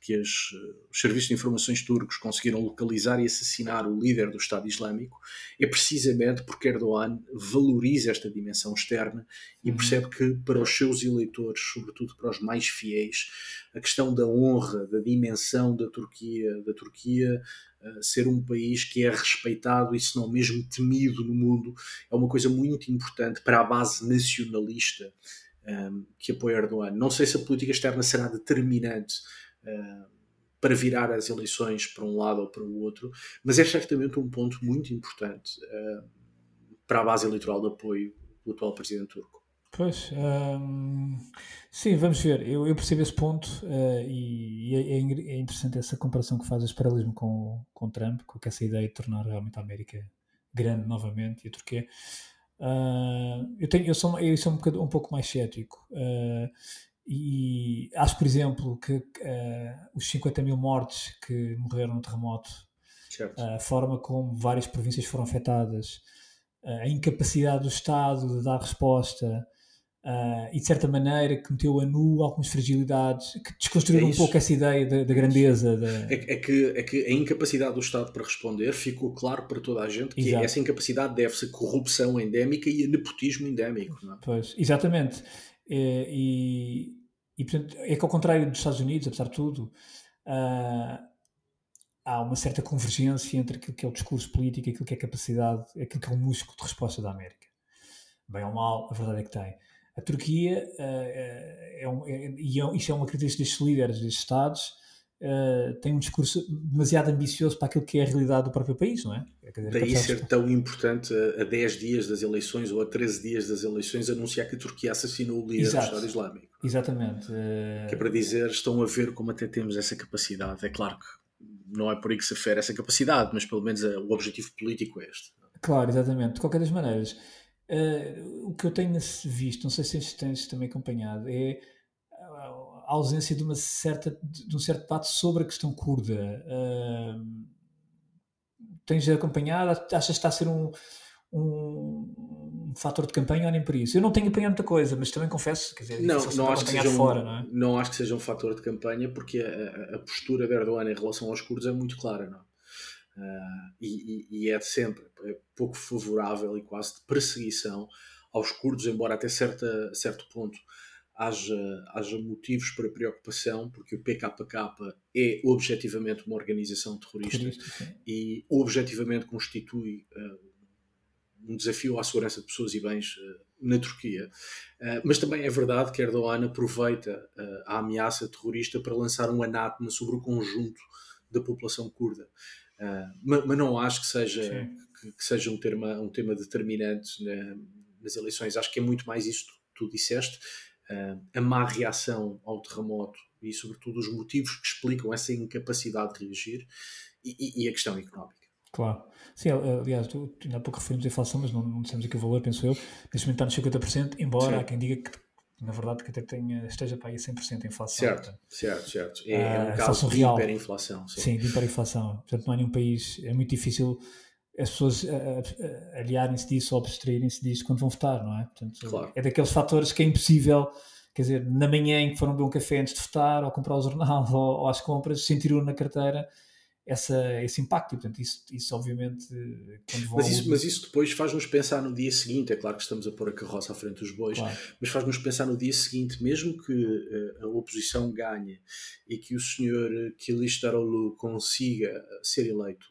que as, eh, os serviços de informações turcos conseguiram localizar e assassinar o líder do Estado Islâmico é precisamente porque Erdogan valoriza esta dimensão externa e uhum. percebe que para os seus eleitores, sobretudo para os mais fiéis, a questão da honra, da dimensão da Turquia, da Turquia uh, ser um país que é respeitado e se não mesmo temido no mundo, é uma coisa muito importante para a base nacionalista um, que apoia Erdogan. Não sei se a política externa será determinante para virar as eleições para um lado ou para o outro, mas é certamente um ponto muito importante uh, para a base eleitoral de apoio do atual presidente turco. Pois, sim, vamos ver. Eu, eu, percebo esse ponto uh, e, é, é, interessante essa comparação que faz, esse paralelismo com, com Trump, com essa ideia de tornar realmente a América grande novamente e a Turquia. Uh, eu, tenho, eu, sou, eu sou um, um pouco mais cético. Uh, e acho, por exemplo, que uh, os 50 mil mortes que morreram no terremoto, a forma como várias províncias foram afetadas, a incapacidade do Estado de dar resposta, Uh, e de certa maneira que meteu a nu algumas fragilidades, que desconstruíram é um pouco essa ideia da, da grandeza. Da... É, é, que, é que a incapacidade do Estado para responder ficou claro para toda a gente que Exato. essa incapacidade deve-se a corrupção endémica e a nepotismo endémico. Não é? Pois, exatamente. É, e, e portanto, é que ao contrário dos Estados Unidos, apesar de tudo, uh, há uma certa convergência entre aquilo que é o discurso político aquilo que é a capacidade, aquilo que é o músculo de resposta da América. Bem ou mal, a verdade é que tem. A Turquia, uh, é um, é, e é, isso é uma característica destes líderes, destes Estados, uh, tem um discurso demasiado ambicioso para aquilo que é a realidade do próprio país, não é? Dizer, Daí ser tão importante a, a 10 dias das eleições ou a 13 dias das eleições anunciar que a Turquia assassinou o líder Exato. do Estado Islâmico. Exatamente. Uh... Que é para dizer, estão a ver como até temos essa capacidade. É claro que não é por aí que se afere essa capacidade, mas pelo menos o objetivo político é este. Claro, exatamente. De qualquer das maneiras, Uh, o que eu tenho visto, não sei se tens também acompanhado, é a ausência de uma certa de um certo debate sobre a questão curda. Uh, tens acompanhado? Achas que está a ser um, um, um, fator de campanha ou nem por isso? Eu não tenho acompanhado muita coisa, mas também confesso, quer dizer, não, não acho que seja fora, um, não, é? não acho que seja um fator de campanha porque a, a, postura de Erdogan em relação aos curdos é muito clara, não? Uh, e, e, é de sempre é pouco favorável e quase de perseguição aos curdos, embora até certa, certo ponto haja, haja motivos para preocupação, porque o PKK é objetivamente uma organização terrorista e objetivamente constitui uh, um desafio à segurança de pessoas e bens uh, na Turquia. Uh, mas também é verdade que Erdogan aproveita a ameaça terrorista para lançar um anátema sobre o conjunto da população curda. Mas, não acho que seja, que, que, seja um, tema, um tema determinante na, nas eleições. Acho que é muito mais isso que tu disseste, a má reação ao terremoto e, sobretudo, os motivos que explicam essa incapacidade de reagir e, e, a questão económica. Claro. Sim, aliás, tu, ainda há pouco referimos a inflação, mas não, não dissemos aqui o valor, penso eu. Neste momento está nos 50%, embora Sim. há quem diga que, na verdade, que até tenha, esteja para aí a 100% a inflação. Certo, portanto. certo, certo. É, é um caso de hiperinflação. Sim. sim, de hiperinflação. Portanto, não há nenhum país, é muito difícil as pessoas aliarem-se disso ou abstraírem-se disso quando vão votar, não é? Portanto, claro. É daqueles fatores que é impossível, quer dizer, na manhã em que foram beber um café antes de votar, ou comprar o jornal, ou, ou às compras, sentiram na carteira essa, esse impacto. E, portanto, isso, isso obviamente. mas, isso, mas isso depois faz-nos pensar no dia seguinte. É claro que estamos a pôr a carroça à frente dos bois, claro. mas faz-nos pensar no dia seguinte, mesmo que uh, a oposição ganhe e que o senhor Kilistaroglu consiga ser eleito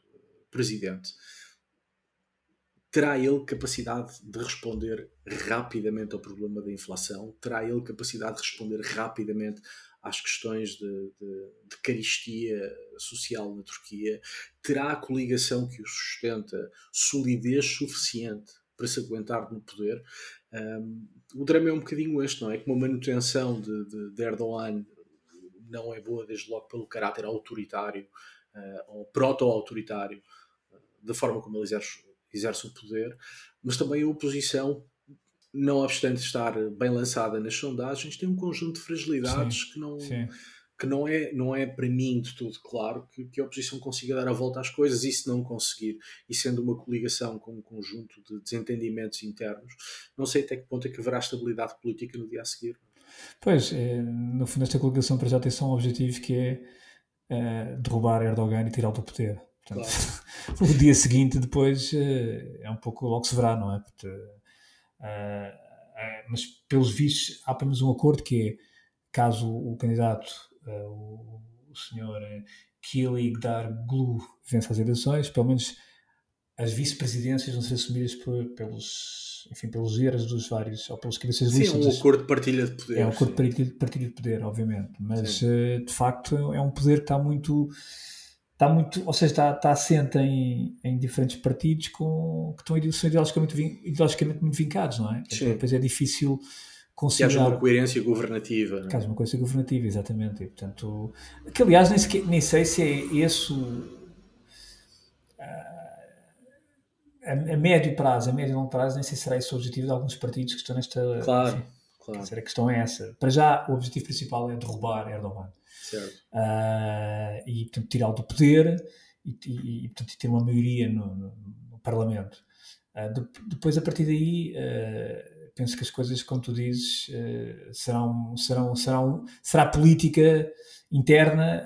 presidente terá ele capacidade de responder rapidamente ao problema da inflação? Terá ele capacidade de responder rapidamente às questões de, de, de caristia social na Turquia? Terá a coligação que o sustenta solidez suficiente para se aguentar no poder? Um, o drama é um bocadinho este, não é? Que uma manutenção de, de, de Erdogan não é boa desde logo pelo caráter autoritário uh, ou proto-autoritário uh, da forma como ele exerce exerce o poder, mas também a oposição, não obstante estar bem lançada nas sondagens, tem um conjunto de fragilidades sim, que não. Sim. Que não é, não é para mim de tudo claro que, que a oposição consiga dar a volta às coisas e se não conseguir, e sendo uma coligação com um conjunto de desentendimentos internos, não sei até que ponto é que haverá estabilidade política no dia a seguir. Pois, é, no fundo, esta coligação para já tem só um objetivo que é, é derrubar Erdogan e tirá-lo do poder. Portanto, claro. o dia seguinte depois eh, é um pouco logo se verá, não é? Porque, uh, uh, mas pelos vistos há apenas um acordo que é caso o candidato, uh, o, o senhor Kili Glu vença as eleições, pelo menos as vice-presidências vão ser assumidas por, pelos, enfim, pelos líderes dos vários, ou pelos cabeças de lista. Sim, um acordo de partilha de poder. É um acordo de partilha de poder, obviamente, mas de facto é um poder que está muito está muito, ou seja, está, está assente em, em diferentes partidos com, que estão são ideologicamente, ideologicamente muito vincados, não é? Sim. Depois é difícil considerar... Que haja uma coerência governativa. É? Que haja uma coerência governativa, exatamente. E, portanto, que aliás nem, sequer, nem sei se é esse a, a, médio prazo, a médio e longo prazo, nem sei se será esse o objetivo de alguns partidos que estão nesta... Claro, enfim, claro. A questão é essa. Para já, o objetivo principal é derrubar Erdogan. Uh, e, portanto, tirá-lo do poder e, e, e, portanto, ter uma maioria no, no, no Parlamento. Uh, de, depois, a partir daí, uh, penso que as coisas, como tu dizes, serão, serão, serão, será política interna,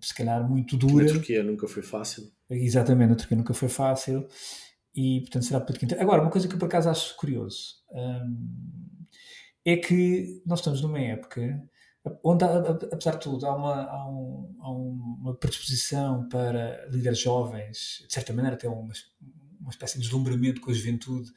se calhar muito dura. Na Turquia nunca foi fácil. Exatamente, na Turquia nunca foi fácil. E, portanto, será política interna. Agora, uma coisa que eu por acaso acho curioso um, é que nós estamos numa época onde, apesar de tudo, há uma, há, um, há uma predisposição para líderes jovens, de certa maneira, até uma, uma espécie de deslumbramento com a juventude,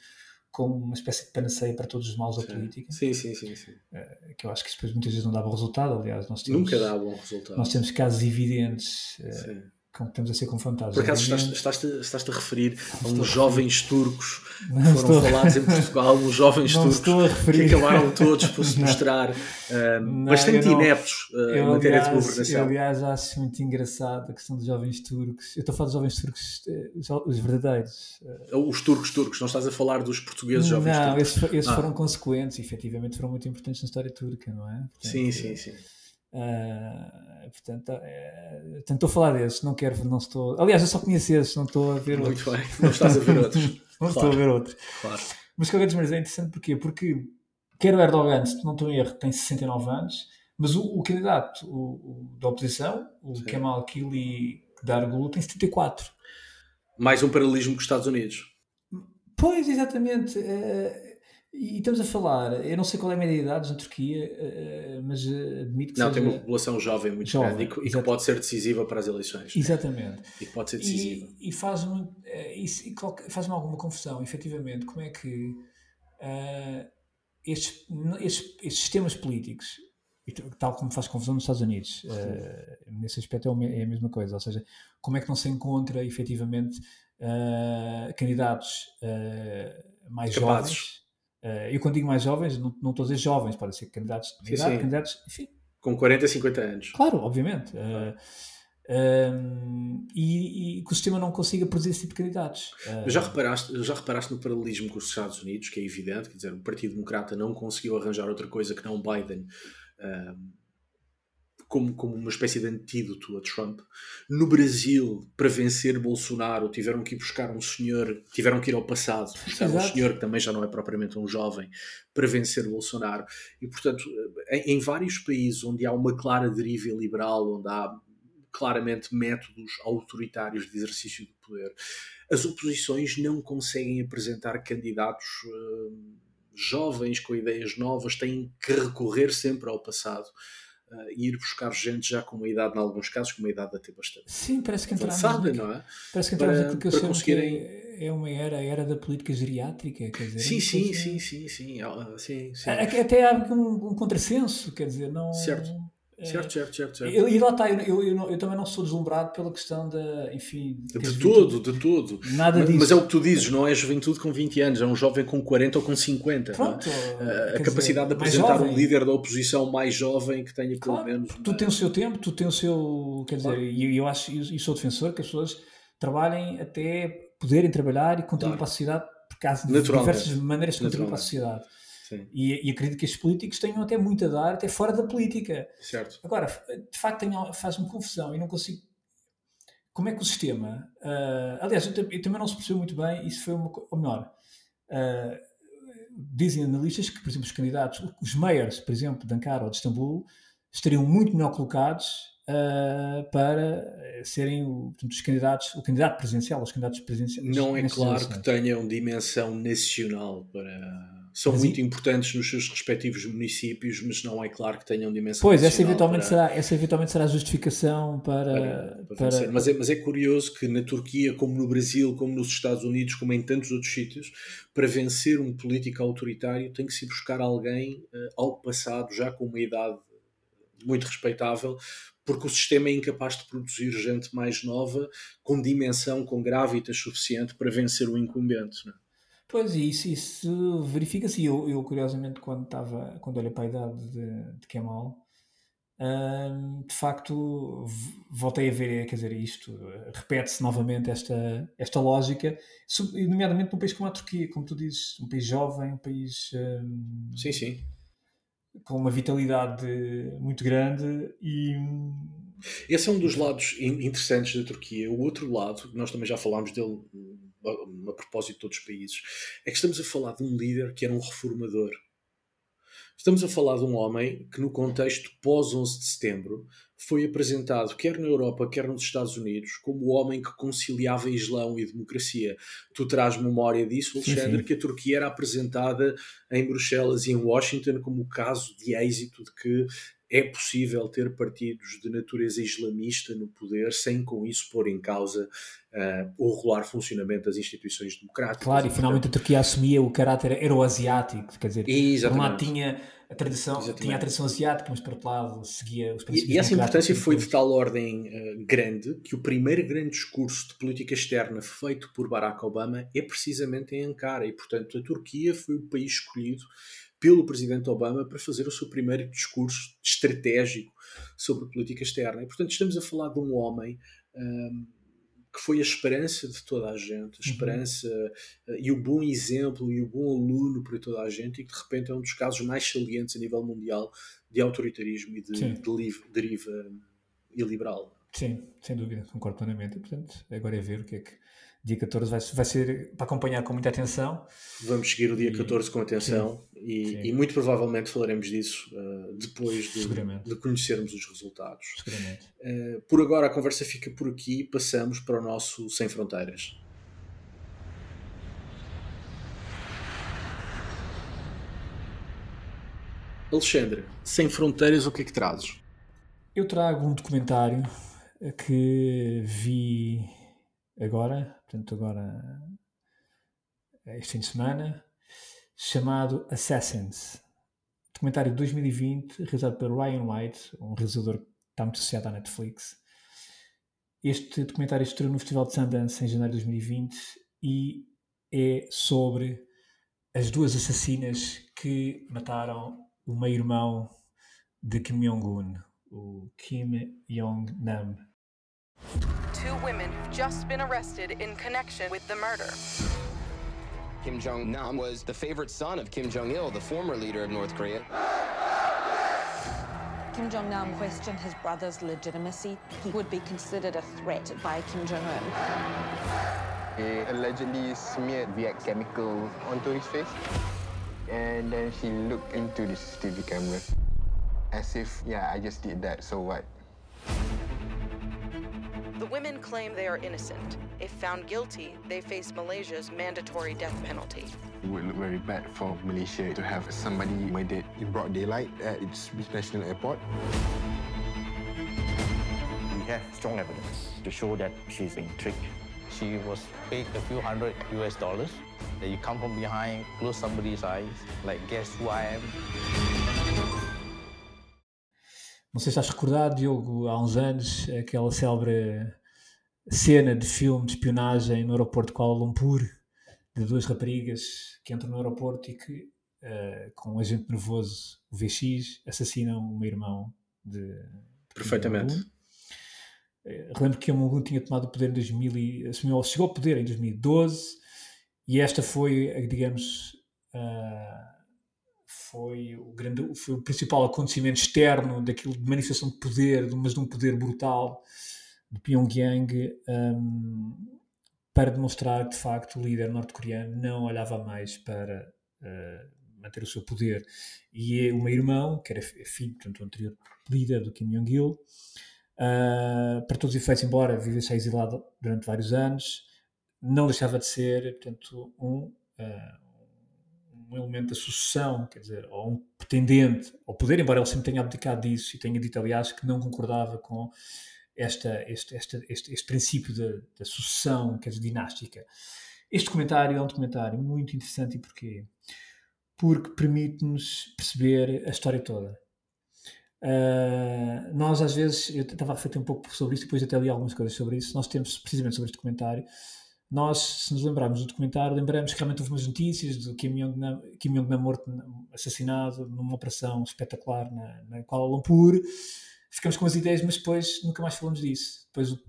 como uma espécie de panaceia para todos os males da política. Sim, sim, sim, sim. Uh, que eu acho que depois muitas vezes não dá bom resultado, aliás. Nós temos, Nunca dá bom resultado. Nós temos casos evidentes com que estamos a ser confrontados. Por acaso estás, estás, estás, a referir a uns jovens turcos que foram falados em Portugal, uns jovens turcos que acabaram todos por se mostrar não, bastante ineptos eu, em matéria de governação. Eu, aliás, acho muito engraçado a questão dos jovens turcos. Eu estou a falar dos jovens turcos, eh, os, os verdadeiros. Os turcos turcos, não estás a falar dos portugueses jovens não, turcos. Não, esses, esses ah. foram consequentes, efetivamente foram muito importantes na história turca, não é? Portanto, sim, sim, sim. Uh, portanto, estou a falar desses, não quero, não estou. Aliás, eu só conheço esses, não estou a ver Muito outros. Muito bem, não estás a ver outros. não claro. estou a ver outros. Claro. Mas, qualquer maneira, é interessante porquê? porque quer o Erdogan, se não estou em erro, tem 69 anos, mas o, o candidato o, o, da oposição, o Sim. Kemal Kili Dargulu, tem 74. Mais um paralelismo com os Estados Unidos. Pois, exatamente. Uh, e estamos a falar, eu não sei qual é a média de idades na Turquia, eh, mas eh, admito que Não, seja... tem uma população jovem muito jovem, grande e que, pode ser decisiva para as eleições. Exatamente. E que pode ser decisiva. E, e faz-me eh, faz alguma confusão, efetivamente, como é que uh, estes, estes, estes, sistemas políticos, tal como faz confusão nos Estados Unidos, uh, nesse aspecto é, é a mesma coisa, ou seja, como é que não se encontra efetivamente uh, candidatos mais Capazes. jovens Uh, eu quando digo mais jovens, não, não estou a dizer jovens, podem ser candidatos de idade, candidatos, enfim. Com 40, 50 anos. Claro, obviamente. Uh, Um, e, e, que o sistema não consiga produzir esse tipo de candidatos. Mas já reparaste, já reparaste no paralelismo com os Estados Unidos, que é evidente, quer dizer, o Partido Democrata não conseguiu arranjar outra coisa que não Biden um, como, como uma espécie de antídoto a Trump. No Brasil, para vencer Bolsonaro, tiveram que ir buscar um senhor, tiveram que ir ao passado, buscar Exato. um senhor que também já não é propriamente um jovem, para vencer Bolsonaro. E, portanto, em, em vários países onde há uma clara deriva liberal, onde há claramente métodos autoritários de exercício do poder. As oposições não conseguem apresentar candidatos uh, jovens com ideias novas, têm que recorrer sempre ao passado. Uh, ir buscar gente já com uma idade, em alguns casos, com uma idade até bastante Sim, parece que entramos avançada, não é? Parece que entramos naquilo que eu chamo conseguirem... que é uma era, a era da política geriátrica, quer dizer... Sim, sim, sim, sim, sim, sim, sim. Até há um, um contrassenso, quer dizer, não... Certo Certo, certo, certo. certo. Eu, e lá está, eu, eu, eu, eu, também não sou deslumbrado pela questão da, enfim... De, tudo, de tudo. Nada mas, disso. Mas é o que tu dizes, não é juventude com 20 anos, é um jovem com 40 ou com 50. É? Pronto. É? A capacidade dizer, de apresentar um líder da oposição mais jovem que tenha pelo claro, menos... Tu tens o seu tempo, tu tens o seu... Quer dizer, e eu, eu acho, e sou defensor que as pessoas trabalhem até poderem trabalhar e contribuir claro. para a sociedade por causa de diversas maneiras de contribuir para a sociedade. E, e, acredito que estes políticos tenham até muito a dar, até fora da política. Certo. Agora, de facto, faz-me confusão e não consigo. Como é que o sistema. Uh, aliás, eu, eu, também não se percebeu muito bem, isso foi uma. Ou melhor, uh, dizem analistas que, por exemplo, os candidatos, os mayors, por exemplo, de Ankara ou de Istambul, estariam muito melhor colocados Uh, para serem o, portanto, os candidatos, o candidato presidencial, os candidatos presidenciais. Não é claro que tenham dimensão nacional para são mas muito e... importantes nos seus respectivos municípios, mas não é claro que tenham dimensão Pois, essa eventualmente, para... será, essa eventualmente será a justificação para... para, para, para... Mas, é, mas é curioso que na Turquia, como no Brasil, como nos Estados Unidos, como em tantos outros sítios, para vencer um político autoritário tem que se buscar alguém uh, ao passado, já com uma idade muito respeitável, porque o sistema é incapaz de produzir gente mais nova com dimensão, com gravitas suficiente para vencer o incumbente. Não é? Pois, isso, isso verifica-se. Eu, eu, curiosamente, quando, estava, quando olhei para a idade de, de Kemal, hum, de facto, voltei a ver, quer dizer, isto, repete-se novamente esta, esta lógica, nomeadamente num país como a Turquia, como tu dizes, um país jovem, um país. Hum, sim, sim. Com uma vitalidade muito grande e. Esse é um dos lados interessantes da Turquia. O outro lado, nós também já falámos dele a propósito de todos os países, é que estamos a falar de um líder que era um reformador. Estamos a falar de um homem que, no contexto pós-11 de setembro, foi apresentado, quer na Europa, quer nos Estados Unidos, como o homem que conciliava Islão e democracia. Tu traz memória disso, Alexandre, sim. que a Turquia era apresentada em Bruxelas e em Washington como o caso de êxito de que é possível ter partidos de natureza islamista no poder sem com isso pôr em causa uh, o regular funcionamento das instituições democráticas. Claro, e, finalmente a Turquia assumia o caráter euroasiático, quer dizer, Exatamente. por lado tinha a tradição, tinha a tradição asiática, mas por outro lado seguia os princípios E, e essa importância foi de tal ordem uh, grande que o primeiro grande discurso de política externa feito por Barack Obama é precisamente em Ankara, e portanto a Turquia foi o país escolhido pelo presidente Obama para fazer o seu primeiro discurso estratégico sobre política externa. E, portanto, estamos a falar de um homem um, que foi a esperança de toda a gente, a uhum. esperança uhum. uh, e o bom exemplo e o bom aluno para toda a gente, e que de repente é um dos casos mais salientes a nível mundial de autoritarismo e de, de deriva iliberal. Sim, sem dúvida, concordo plenamente. Portanto, agora é ver o que é que dia 14 vai, vai ser para acompanhar com muita atenção. Vamos seguir o dia e, 14 com atenção sim, e, sim. e, muito provavelmente falaremos disso uh, depois de, de, conhecermos os resultados. Uh, por agora a conversa fica por aqui, passamos para o nosso Sem Fronteiras. Alexandre, Sem Fronteiras, o que é que trazes? Eu trago um documentário que vi agora, portanto, agora este fim de semana, chamado Assassins. Documentário de 2020, realizado por Ryan White, um realizador que está muito associado à Netflix. Este documentário estreou no Festival de Sundance em janeiro de 2020 e é sobre as duas assassinas que mataram o meio-irmão de Kim Jong-un, o Kim Jong-nam. Two women have just been arrested in connection with the murder. Kim Jong Nam was the favorite son of Kim Jong il, the former leader of North Korea. Kim Jong Nam questioned his brother's legitimacy. He would be considered a threat by Kim Jong un. He allegedly smeared VX chemical onto his face. And then he looked into the CCTV camera. As if, yeah, I just did that, so what? The women claim they are innocent. If found guilty, they face Malaysia's mandatory death penalty. It would look very bad for Malaysia to have somebody murdered in broad daylight at its national airport. We have strong evidence to show that she's being tricked. She was paid a few hundred US dollars. That you come from behind, close somebody's eyes, like guess who I am. Não sei se estás recordado, Diogo, há uns anos, aquela célebre cena de filme de espionagem no aeroporto de Kuala Lumpur, de duas raparigas que entram no aeroporto e que, uh, com um agente nervoso, o VX, assassinam meu irmão de. Perfeitamente. Uh, relembro que o Kim tinha tomado o poder em 2000 e, assumiu, chegou ao poder em 2012 e esta foi, digamos, uh, foi o, grande, foi o principal acontecimento externo daquilo de manifestação de poder, mas de um poder brutal de Pyongyang um, para demonstrar que de facto o líder norte-coreano não olhava mais para uh, manter o seu poder. E o meu irmão, que era filho, portanto, anterior líder do Kim Jong-il, uh, para todos os efeitos, embora vivesse exilado durante vários anos, não deixava de ser, portanto, um, uh, um elemento da sucessão, quer dizer, ou um pretendente ao poder, embora ele sempre tenha abdicado disso e tenha dito, aliás, que não concordava com esta, este, este, este, este princípio da, sucessão, quer dizer, dinástica. Este documentário é um documentário muito interessante e porquê? Porque permite-nos perceber a história toda. Uh, nós às vezes, eu estava a refletir um pouco sobre isso, depois até li algumas coisas sobre isso, nós temos precisamente sobre este documentário, nós, se nos lembrarmos do documentário, lembramos que realmente houve umas notícias do Kim Jong-nam Jong morto, assassinado numa operação espetacular na, na Kuala Lumpur, ficamos com as ideias, mas depois nunca mais falamos disso. Depois o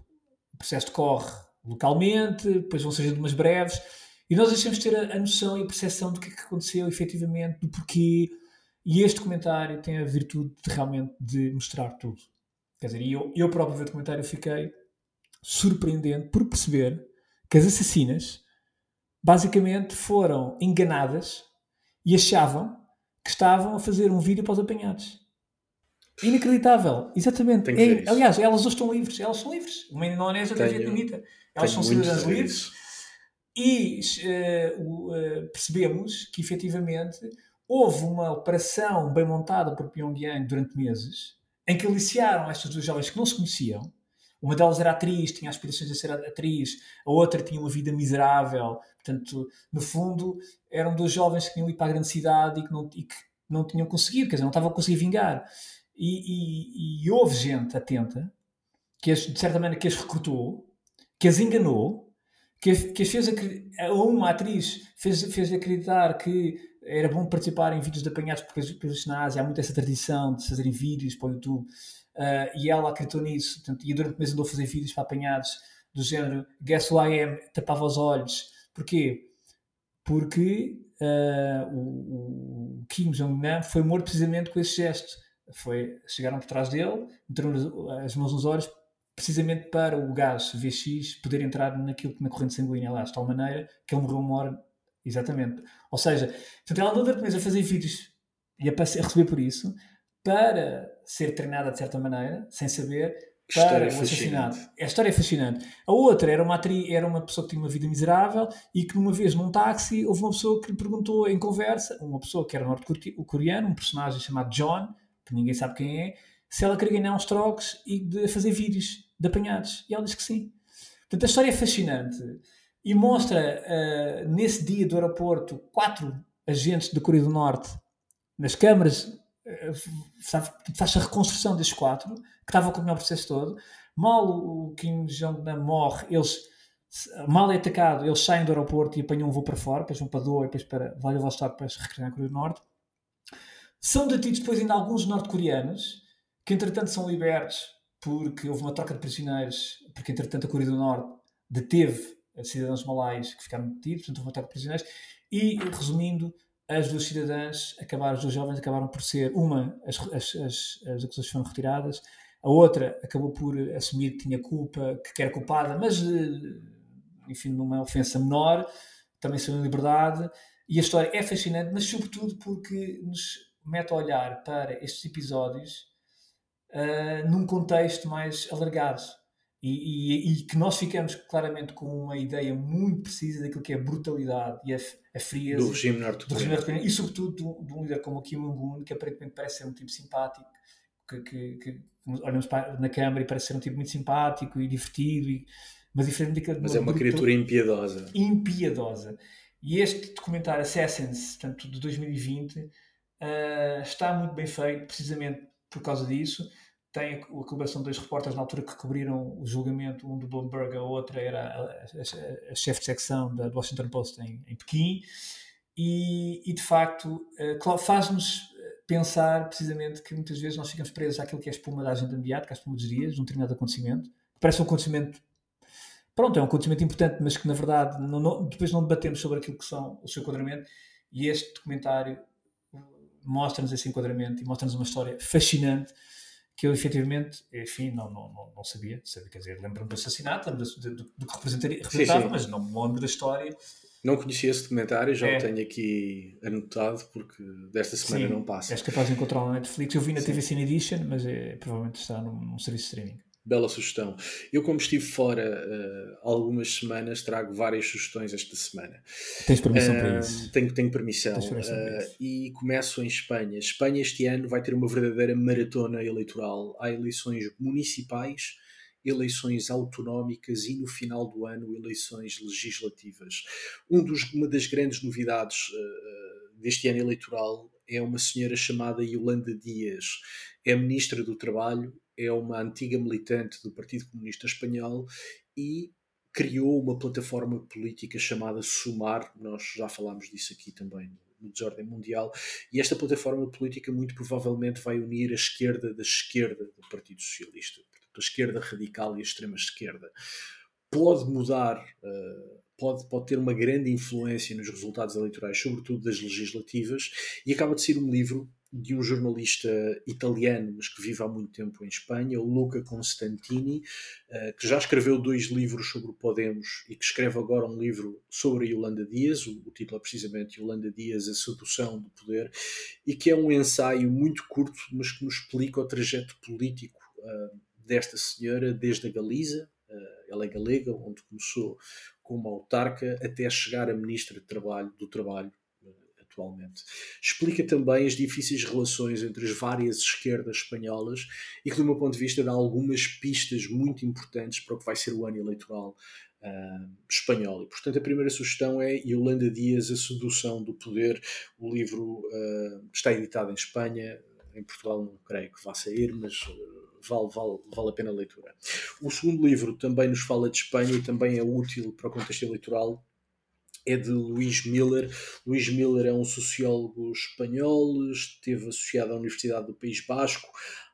processo decorre localmente, depois vão surgindo umas breves, e nós deixamos de ter a, a, noção e a percepção do que é que aconteceu efetivamente, do porquê. E este documentário tem a virtude de realmente de mostrar tudo. Quer dizer, eu, eu próprio ver o documentário fiquei surpreendente por perceber que as assassinas basicamente foram enganadas e achavam que estavam a fazer um vídeo para os apanhados. Inacreditável, exatamente. É, aliás, elas hoje estão livres, elas são livres. Uma indonésia da vietnamita. Elas são cidadãs livres. E uh, uh, percebemos que efetivamente houve uma operação bem montada por Pyongyang durante meses em que aliciaram estas duas jovens que não se conheciam. Uma delas era atriz, tinha aspirações de ser atriz, a outra tinha uma vida miserável. Portanto, no fundo, eram duas jovens que tinham ido para a grande cidade e que não, e que não tinham conseguido, quer dizer, não estavam a conseguir vingar. E, e, e houve gente atenta que as, de certa maneira que as recrutou, que as enganou, que as, que as fez a uma atriz fez, fez acreditar que era bom participar em vídeos de apanhados porque na Ásia há muito essa tradição de fazerem vídeos para o YouTube. Uh, e ela acreditou nisso portanto, e durante o mês andou a fazer vídeos para apanhados do género Guess Who I Am? tapava os olhos. Porquê? porque uh, o, o Kim Jong-nam foi morto precisamente com esse gesto foi, chegaram por trás dele, meteram as mãos nos olhos, precisamente para o gás VX poder entrar naquilo, na corrente sanguínea lá, de tal maneira que ele morreu uma hora. Exatamente. Ou seja, ela andou durante a fazer vídeos e a, a receber por isso para ser treinada de certa maneira, sem saber, para o assassinato. A história é fascinante. A outra era uma atriz, era uma pessoa que tinha uma vida miserável e que numa vez num táxi houve uma pessoa que lhe perguntou em conversa, uma pessoa que era norte-coreano, um personagem chamado John, que ninguém sabe quem é, se ela queria ganhar uns trocos e de fazer vídeos de apanhados. E ela diz que sim. Portanto, a história é fascinante e mostra uh, nesse dia do aeroporto quatro agentes da Coreia do Norte nas câmaras, uh, faz a reconstrução destes quatro, que estavam acompanhar o processo todo. Mal o Kim Jong-un morre, eles mal é atacado, eles saem do aeroporto e apanham um voo para fora, depois vão para Doha depois para Vladivostok se regressar à Coreia do Norte. São detidos depois ainda alguns norte-coreanos, que entretanto são libertos porque houve uma troca de prisioneiros, porque entretanto a Coreia do Norte deteve cidadãos malaios que ficaram detidos, portanto houve uma troca de prisioneiros, e resumindo, as duas cidadãs acabaram, as duas jovens acabaram por ser, uma, as, as, as, as acusações foram retiradas, a outra acabou por assumir que tinha culpa, que era culpada, mas eh, enfim, numa ofensa menor, também saiu em liberdade, e a história é fascinante, mas sobretudo porque nos mete a olhar para estes episódios uh, num contexto mais alargado. E, e, e, que nós ficamos claramente com uma ideia muito precisa daquilo que é a brutalidade e a, a frieza do regime norte-coreano. e sobretudo de, um líder como o Kim Jong-un que aparentemente parece ser um tipo simpático que, que, que olhamos para, na câmara e parece ser um tipo muito simpático e divertido e, mas, diferente mas é uma criatura impiedosa. impiedosa. E este documentário Assassins portanto, de 2020 ah, está muito bem feito precisamente por causa disso. Tem a colaboração de dois repórteres na altura que cobriram o julgamento, um do Bloomberg, a outra era a, a, a chefe de secção da Washington Post em, em Pequim, e, e, de facto uh, faz-nos pensar precisamente que muitas vezes nós ficamos presos àquilo que é a espuma da agenda mediática, à espuma dos dias, um determinado acontecimento, parece um acontecimento pronto, é um acontecimento importante, mas que na verdade não, não, depois não debatemos sobre aquilo que são o seu enquadramento, e este documentário mostra-nos esse enquadramento e mostra-nos uma história fascinante que eu efetivamente, enfim, não, não, não, não sabia, sabia, quer dizer, lembro-me do assassinato, lembro do, do, do que representaria, representava, sim, sim. mas não me lembro da história. Não conhecia esse documentário, já é. o tenho aqui anotado, porque desta semana sim, não passa. És capaz de encontrá-lo na Netflix. Eu vi na TV Cine Edition, mas é, provavelmente está num, num serviço de streaming. Bela sugestão. Eu, como estive fora uh, algumas semanas, trago várias sugestões esta semana. Tens permissão uh, para isso? Tenho, tenho permissão. permissão uh, e começo em Espanha. Espanha este ano vai ter uma verdadeira maratona eleitoral. Há eleições municipais, eleições autonómicas e, no final do ano, eleições legislativas. Um dos, uma das grandes novidades deste ano eleitoral é uma senhora chamada Yolanda Dias. É ministra do Trabalho é uma antiga militante do Partido Comunista Espanhol e criou uma plataforma política chamada Sumar, nós já falámos disso aqui também no Desordem Mundial, e esta plataforma política muito provavelmente vai unir a esquerda da esquerda do Partido Socialista, portanto, a esquerda radical e a extrema esquerda. Pode mudar, uh, pode, pode ter uma grande influência nos resultados eleitorais, sobretudo das legislativas, e acaba de ser um livro de um jornalista italiano, mas que vive há muito tempo em Espanha, o Luca Constantini, eh, que já escreveu dois livros sobre o Podemos e que escreve agora um livro sobre a Yolanda Dias, o título é precisamente Yolanda Dias, A Sedução do Poder, e que é um ensaio muito curto, mas que nos explica o trajeto político eh, desta senhora desde a Galiza, eh, ela é galega, onde começou como autarca, até chegar a ministra de Trabalho, do Trabalho atualmente. Explica também as difíceis relações entre as várias esquerdas espanholas e que, do meu ponto de vista, dá algumas pistas muito importantes para o que vai ser o ano eleitoral uh, espanhol. E, portanto, a primeira sugestão é Yolanda Dias, A Sedução do Poder. O livro uh, está editado em Espanha, em Portugal não creio que vá sair, mas uh, vale, vale, vale a pena a leitura. O segundo livro também nos fala de Espanha e também é útil para o contexto eleitoral é de Luís Miller. Luís Miller é um sociólogo espanhol, esteve associado à Universidade do País Basco,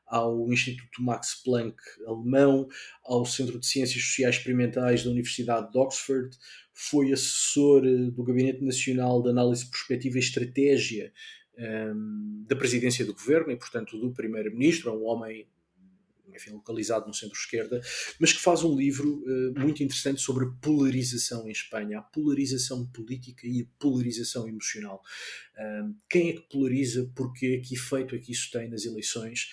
ao Instituto Max Planck alemão, ao Centro de Ciências Sociais Experimentais da Universidade de Oxford, foi assessor eh, do Gabinete Nacional de Análise Perspectiva e Estratégia um, ehm, da presidência do governo e, portanto, do primeiro-ministro, é um homem enfim, localizado no centro-esquerda, mas que faz um livro uh, muito interessante sobre polarização em Espanha, a polarização política e a polarização emocional. Quem é que polariza, porquê, que efeito é que isso tem nas eleições?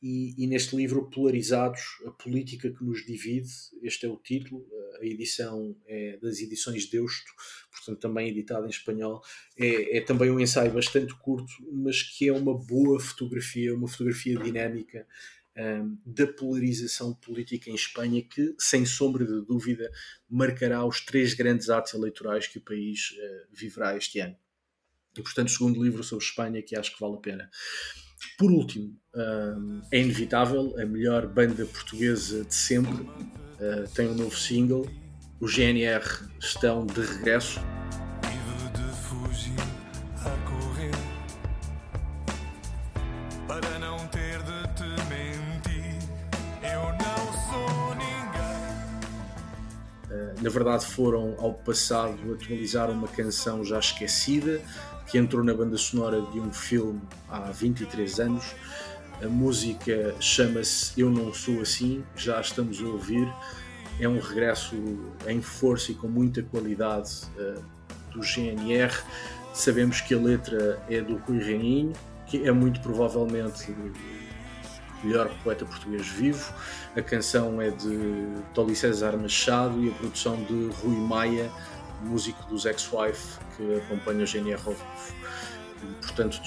E, e, neste livro, Polarizados, a política que nos divide, este é o título, a edição é das edições Deusto, portanto também editado em espanhol. É, é, também um ensaio bastante curto, mas que é uma boa fotografia, uma fotografia dinâmica um, da polarização política em Espanha, que, sem sombra de dúvida, marcará os três grandes atos eleitorais que o país uh, viverá este ano. E, portanto, segundo livro sobre Espanha que acho que vale a pena. Por último, uh, é inevitável, a melhor banda portuguesa de sempre uh, tem um novo single. O GNR estão de regresso. na verdade foram ao passado atualizar uma canção já esquecida que entrou na banda sonora de um filme há 23 anos. A música chama-se Eu Não Sou Assim, já estamos a ouvir. É um regresso em força e com muita qualidade uh, do GNR. Sabemos que a letra é do Rui Reininho, que é muito provavelmente o melhor poeta português vivo. A canção é de Tolly César Machado e a produção de Rui Maia, músico dos Ex-Wife, que acompanha o GNR ao vivo. portanto,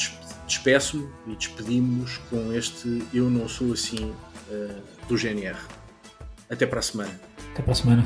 despeço-me e despedimos-nos com este Eu Não Sou Assim uh, do GNR. Até para a semana. Até para a semana.